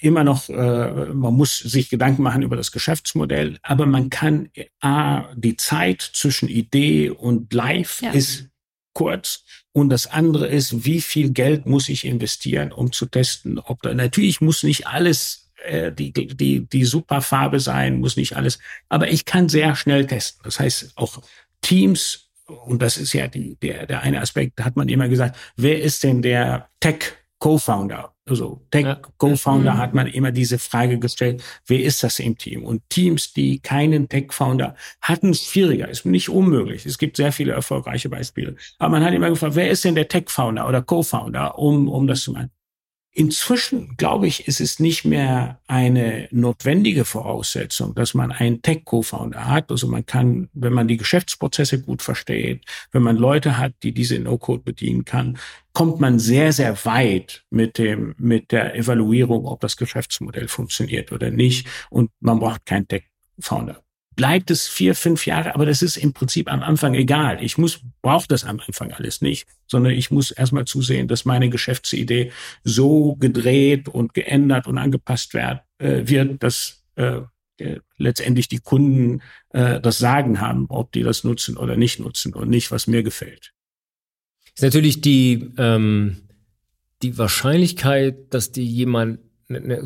immer noch, äh, man muss sich Gedanken machen über das Geschäftsmodell, aber man kann, A, die Zeit zwischen Idee und Live ja. ist kurz. Und das andere ist, wie viel Geld muss ich investieren, um zu testen, ob da, natürlich muss nicht alles äh, die, die, die super Farbe sein, muss nicht alles, aber ich kann sehr schnell testen. Das heißt, auch Teams, und das ist ja die, der, der eine Aspekt, da hat man immer gesagt, wer ist denn der Tech Co-Founder. Also Tech ja. Co-Founder mhm. hat man immer diese Frage gestellt, wer ist das im Team? Und Teams, die keinen Tech-Founder hatten, es schwieriger, ist nicht unmöglich. Es gibt sehr viele erfolgreiche Beispiele. Aber man hat immer gefragt, wer ist denn der Tech-Founder oder Co-Founder, um, um das zu machen? Inzwischen, glaube ich, ist es nicht mehr eine notwendige Voraussetzung, dass man einen Tech-Co-Founder hat. Also man kann, wenn man die Geschäftsprozesse gut versteht, wenn man Leute hat, die diese No-Code bedienen kann, kommt man sehr, sehr weit mit dem, mit der Evaluierung, ob das Geschäftsmodell funktioniert oder nicht. Und man braucht keinen Tech-Founder bleibt es vier, fünf Jahre, aber das ist im Prinzip am Anfang egal. Ich muss, brauche das am Anfang alles nicht, sondern ich muss erstmal zusehen, dass meine Geschäftsidee so gedreht und geändert und angepasst wird, äh, wird dass äh, äh, letztendlich die Kunden äh, das Sagen haben, ob die das nutzen oder nicht nutzen und nicht, was mir gefällt. Ist natürlich die, ähm, die Wahrscheinlichkeit, dass die jemand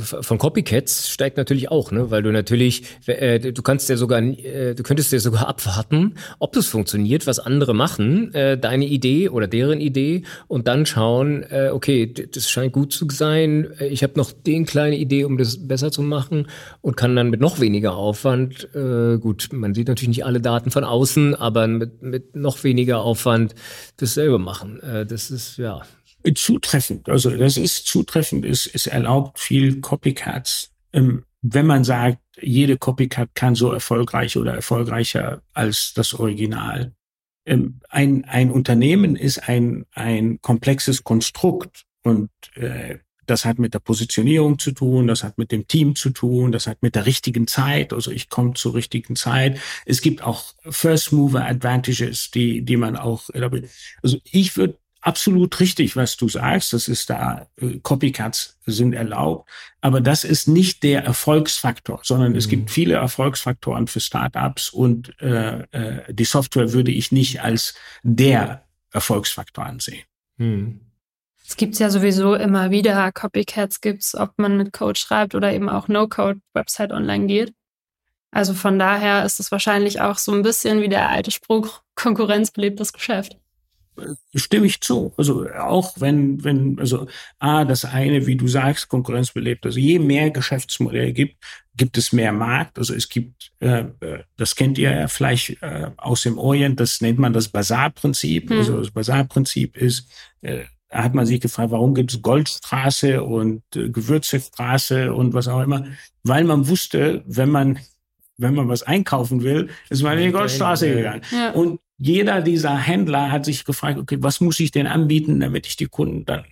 von Copycats steigt natürlich auch, ne? weil du natürlich, äh, du kannst ja sogar, äh, du könntest ja sogar abwarten, ob das funktioniert, was andere machen, äh, deine Idee oder deren Idee und dann schauen, äh, okay, das scheint gut zu sein, äh, ich habe noch den kleine Idee, um das besser zu machen und kann dann mit noch weniger Aufwand, äh, gut, man sieht natürlich nicht alle Daten von außen, aber mit, mit noch weniger Aufwand dasselbe machen. Äh, das ist ja zutreffend. Also das ist zutreffend, es, es erlaubt viel Copycats. Ähm, wenn man sagt, jede Copycat kann so erfolgreich oder erfolgreicher als das Original. Ähm, ein, ein Unternehmen ist ein, ein komplexes Konstrukt und äh, das hat mit der Positionierung zu tun, das hat mit dem Team zu tun, das hat mit der richtigen Zeit, also ich komme zur richtigen Zeit. Es gibt auch First Mover Advantages, die, die man auch, also ich würde absolut richtig, was du sagst. Das ist da, äh, Copycats sind erlaubt. Aber das ist nicht der Erfolgsfaktor, sondern mhm. es gibt viele Erfolgsfaktoren für Startups und äh, äh, die Software würde ich nicht als der Erfolgsfaktor ansehen. Mhm. Es gibt ja sowieso immer wieder Copycats gibt's, ob man mit Code schreibt oder eben auch No-Code-Website online geht. Also von daher ist es wahrscheinlich auch so ein bisschen wie der alte Spruch, Konkurrenz belebt das Geschäft stimme ich zu. Also auch wenn, wenn, also A, das eine, wie du sagst, Konkurrenz belebt. Also je mehr Geschäftsmodelle gibt, gibt es mehr Markt. Also es gibt, äh, äh das kennt ihr ja vielleicht äh, aus dem Orient, das nennt man das Bazar-Prinzip. Hm. Also das Bazar-Prinzip ist, äh, da hat man sich gefragt, warum gibt es Goldstraße und äh, Gewürzestraße und was auch immer. Weil man wusste, wenn man wenn man was einkaufen will, ist man in die Goldstraße gegangen. Ja. Und jeder dieser Händler hat sich gefragt, okay, was muss ich denn anbieten, damit ich die Kunden dann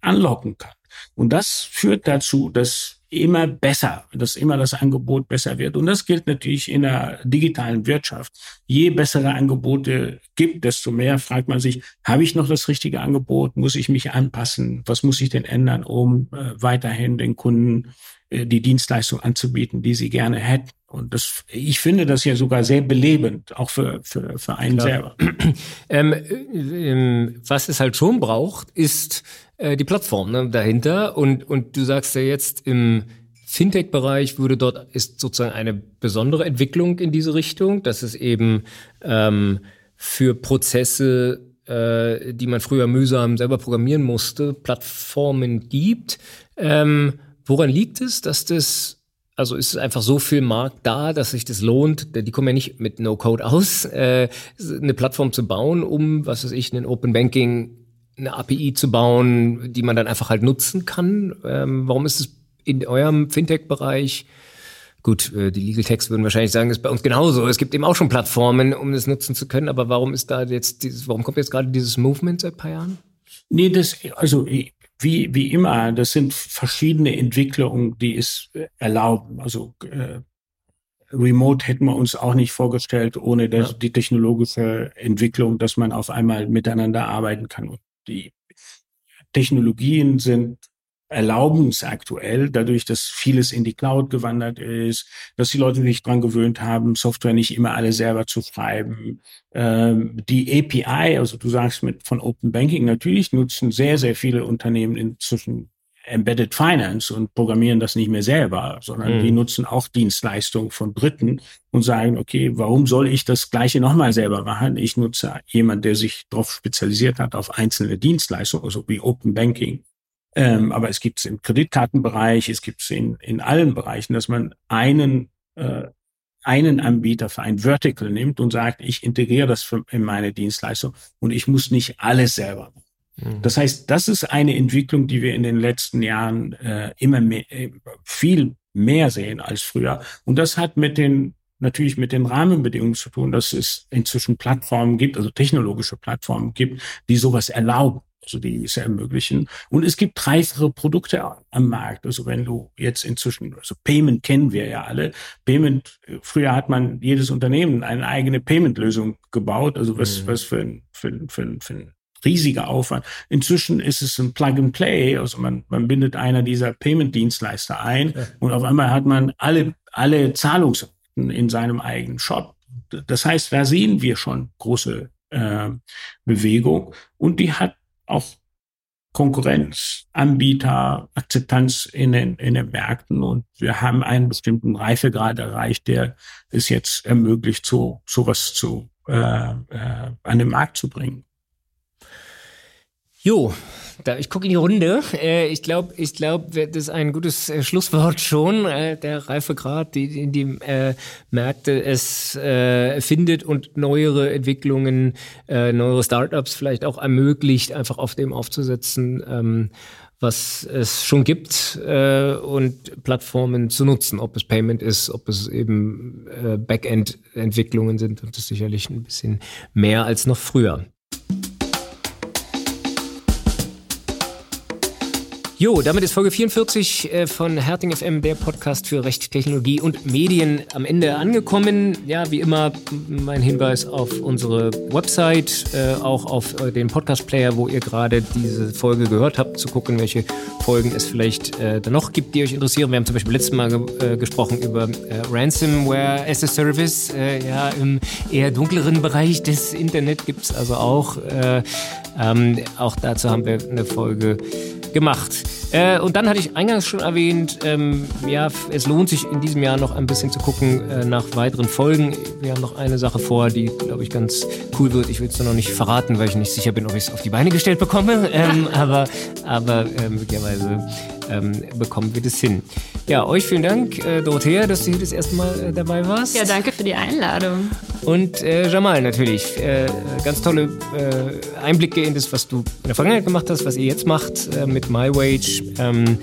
anlocken kann? Und das führt dazu, dass immer besser, dass immer das Angebot besser wird. Und das gilt natürlich in der digitalen Wirtschaft. Je bessere Angebote gibt, desto mehr fragt man sich, habe ich noch das richtige Angebot? Muss ich mich anpassen? Was muss ich denn ändern, um äh, weiterhin den Kunden äh, die Dienstleistung anzubieten, die sie gerne hätten? Und das, ich finde das ja sogar sehr belebend, auch für, für, für einen Klar. selber. Ähm, ähm, was es halt schon braucht, ist äh, die Plattform ne, dahinter. Und, und du sagst ja jetzt im Fintech-Bereich würde dort ist sozusagen eine besondere Entwicklung in diese Richtung, dass es eben ähm, für Prozesse, äh, die man früher mühsam selber programmieren musste, Plattformen gibt. Ähm, woran liegt es, dass das also ist einfach so viel Markt da, dass sich das lohnt. Die kommen ja nicht mit No-Code aus, äh, eine Plattform zu bauen, um, was weiß ich, ein Open Banking, eine API zu bauen, die man dann einfach halt nutzen kann. Ähm, warum ist es in eurem Fintech-Bereich? Gut, äh, die Legal Techs würden wahrscheinlich sagen, ist bei uns genauso. Es gibt eben auch schon Plattformen, um das nutzen zu können. Aber warum ist da jetzt dieses, warum kommt jetzt gerade dieses Movement seit paar Jahren? Nee, das, also wie, wie immer, das sind verschiedene Entwicklungen, die es erlauben. Also äh, Remote hätten wir uns auch nicht vorgestellt, ohne das, ja. die technologische Entwicklung, dass man auf einmal miteinander arbeiten kann. Und die Technologien sind erlauben es aktuell, dadurch, dass vieles in die Cloud gewandert ist, dass die Leute sich dran gewöhnt haben, Software nicht immer alle selber zu schreiben. Ähm, die API, also du sagst mit von Open Banking, natürlich nutzen sehr, sehr viele Unternehmen inzwischen Embedded Finance und programmieren das nicht mehr selber, sondern mhm. die nutzen auch Dienstleistungen von Dritten und sagen, okay, warum soll ich das Gleiche nochmal selber machen? Ich nutze jemand, der sich darauf spezialisiert hat, auf einzelne Dienstleistungen, also wie Open Banking. Ähm, aber es gibt es im Kreditkartenbereich, es gibt es in, in allen Bereichen, dass man einen, äh, einen Anbieter für ein Vertical nimmt und sagt, ich integriere das für, in meine Dienstleistung und ich muss nicht alles selber machen. Mhm. Das heißt, das ist eine Entwicklung, die wir in den letzten Jahren äh, immer mehr, äh, viel mehr sehen als früher. Und das hat mit den natürlich mit den Rahmenbedingungen zu tun, dass es inzwischen Plattformen gibt, also technologische Plattformen gibt, die sowas erlauben also die es ermöglichen. Und es gibt dreifache Produkte am Markt. Also wenn du jetzt inzwischen, also Payment kennen wir ja alle. Payment, früher hat man jedes Unternehmen eine eigene Payment-Lösung gebaut. Also was, mhm. was für ein, für, ein, für, ein, für ein riesiger Aufwand. Inzwischen ist es ein Plug and Play. Also man, man bindet einer dieser Payment-Dienstleister ein ja. und auf einmal hat man alle, alle Zahlungsarten in seinem eigenen Shop. Das heißt, da sehen wir schon große äh, Bewegung und die hat auch Konkurrenz, Anbieter, Akzeptanz in den, in den Märkten. Und wir haben einen bestimmten Reifegrad erreicht, der es jetzt ermöglicht, so sowas zu äh, äh, an den Markt zu bringen. Jo, da, ich gucke in die Runde. Äh, ich glaube, ich glaub, das ist ein gutes äh, Schlusswort schon. Äh, der Reifegrad, in dem äh, Märkte es äh, findet und neuere Entwicklungen, äh, neuere Startups vielleicht auch ermöglicht, einfach auf dem aufzusetzen. Ähm, was es schon gibt äh, und Plattformen zu nutzen, ob es Payment ist, ob es eben äh, Backend-Entwicklungen sind und das sicherlich ein bisschen mehr als noch früher. Jo, damit ist Folge 44 äh, von Herting FM, der Podcast für Recht, Technologie und Medien, am Ende angekommen. Ja, wie immer mein Hinweis auf unsere Website, äh, auch auf äh, den Podcast-Player, wo ihr gerade diese Folge gehört habt, zu gucken, welche Folgen es vielleicht äh, da noch gibt, die euch interessieren. Wir haben zum Beispiel letztes Mal ge gesprochen über Ransomware as a Service. ja, im eher dunkleren Bereich des Internet gibt es also auch. Ähm, auch dazu haben wir eine Folge gemacht. Äh, und dann hatte ich eingangs schon erwähnt, ähm, ja, es lohnt sich in diesem Jahr noch ein bisschen zu gucken äh, nach weiteren Folgen. Wir haben noch eine Sache vor, die, glaube ich, ganz cool wird. Ich will es noch nicht verraten, weil ich nicht sicher bin, ob ich es auf die Beine gestellt bekomme. Ähm, aber aber äh, möglicherweise ähm, bekommen wir das hin. Ja, euch vielen Dank, äh, Dorothea, dass du hier das erste Mal äh, dabei warst. Ja, danke für die Einladung. Und äh, Jamal natürlich. Äh, ganz tolle äh, Einblicke in das, was du in der Vergangenheit gemacht hast, was ihr jetzt macht äh, mit MyWage. Ähm,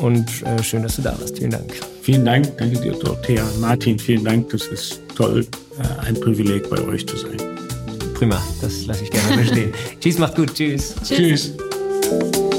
und äh, schön, dass du da warst. Vielen Dank. Vielen Dank. Danke dir, Dorothea. Martin, vielen Dank. Das ist toll, äh, ein Privileg bei euch zu sein. Prima, das lasse ich gerne bestehen. Tschüss, macht gut. Tschüss. Tschüss. Tschüss.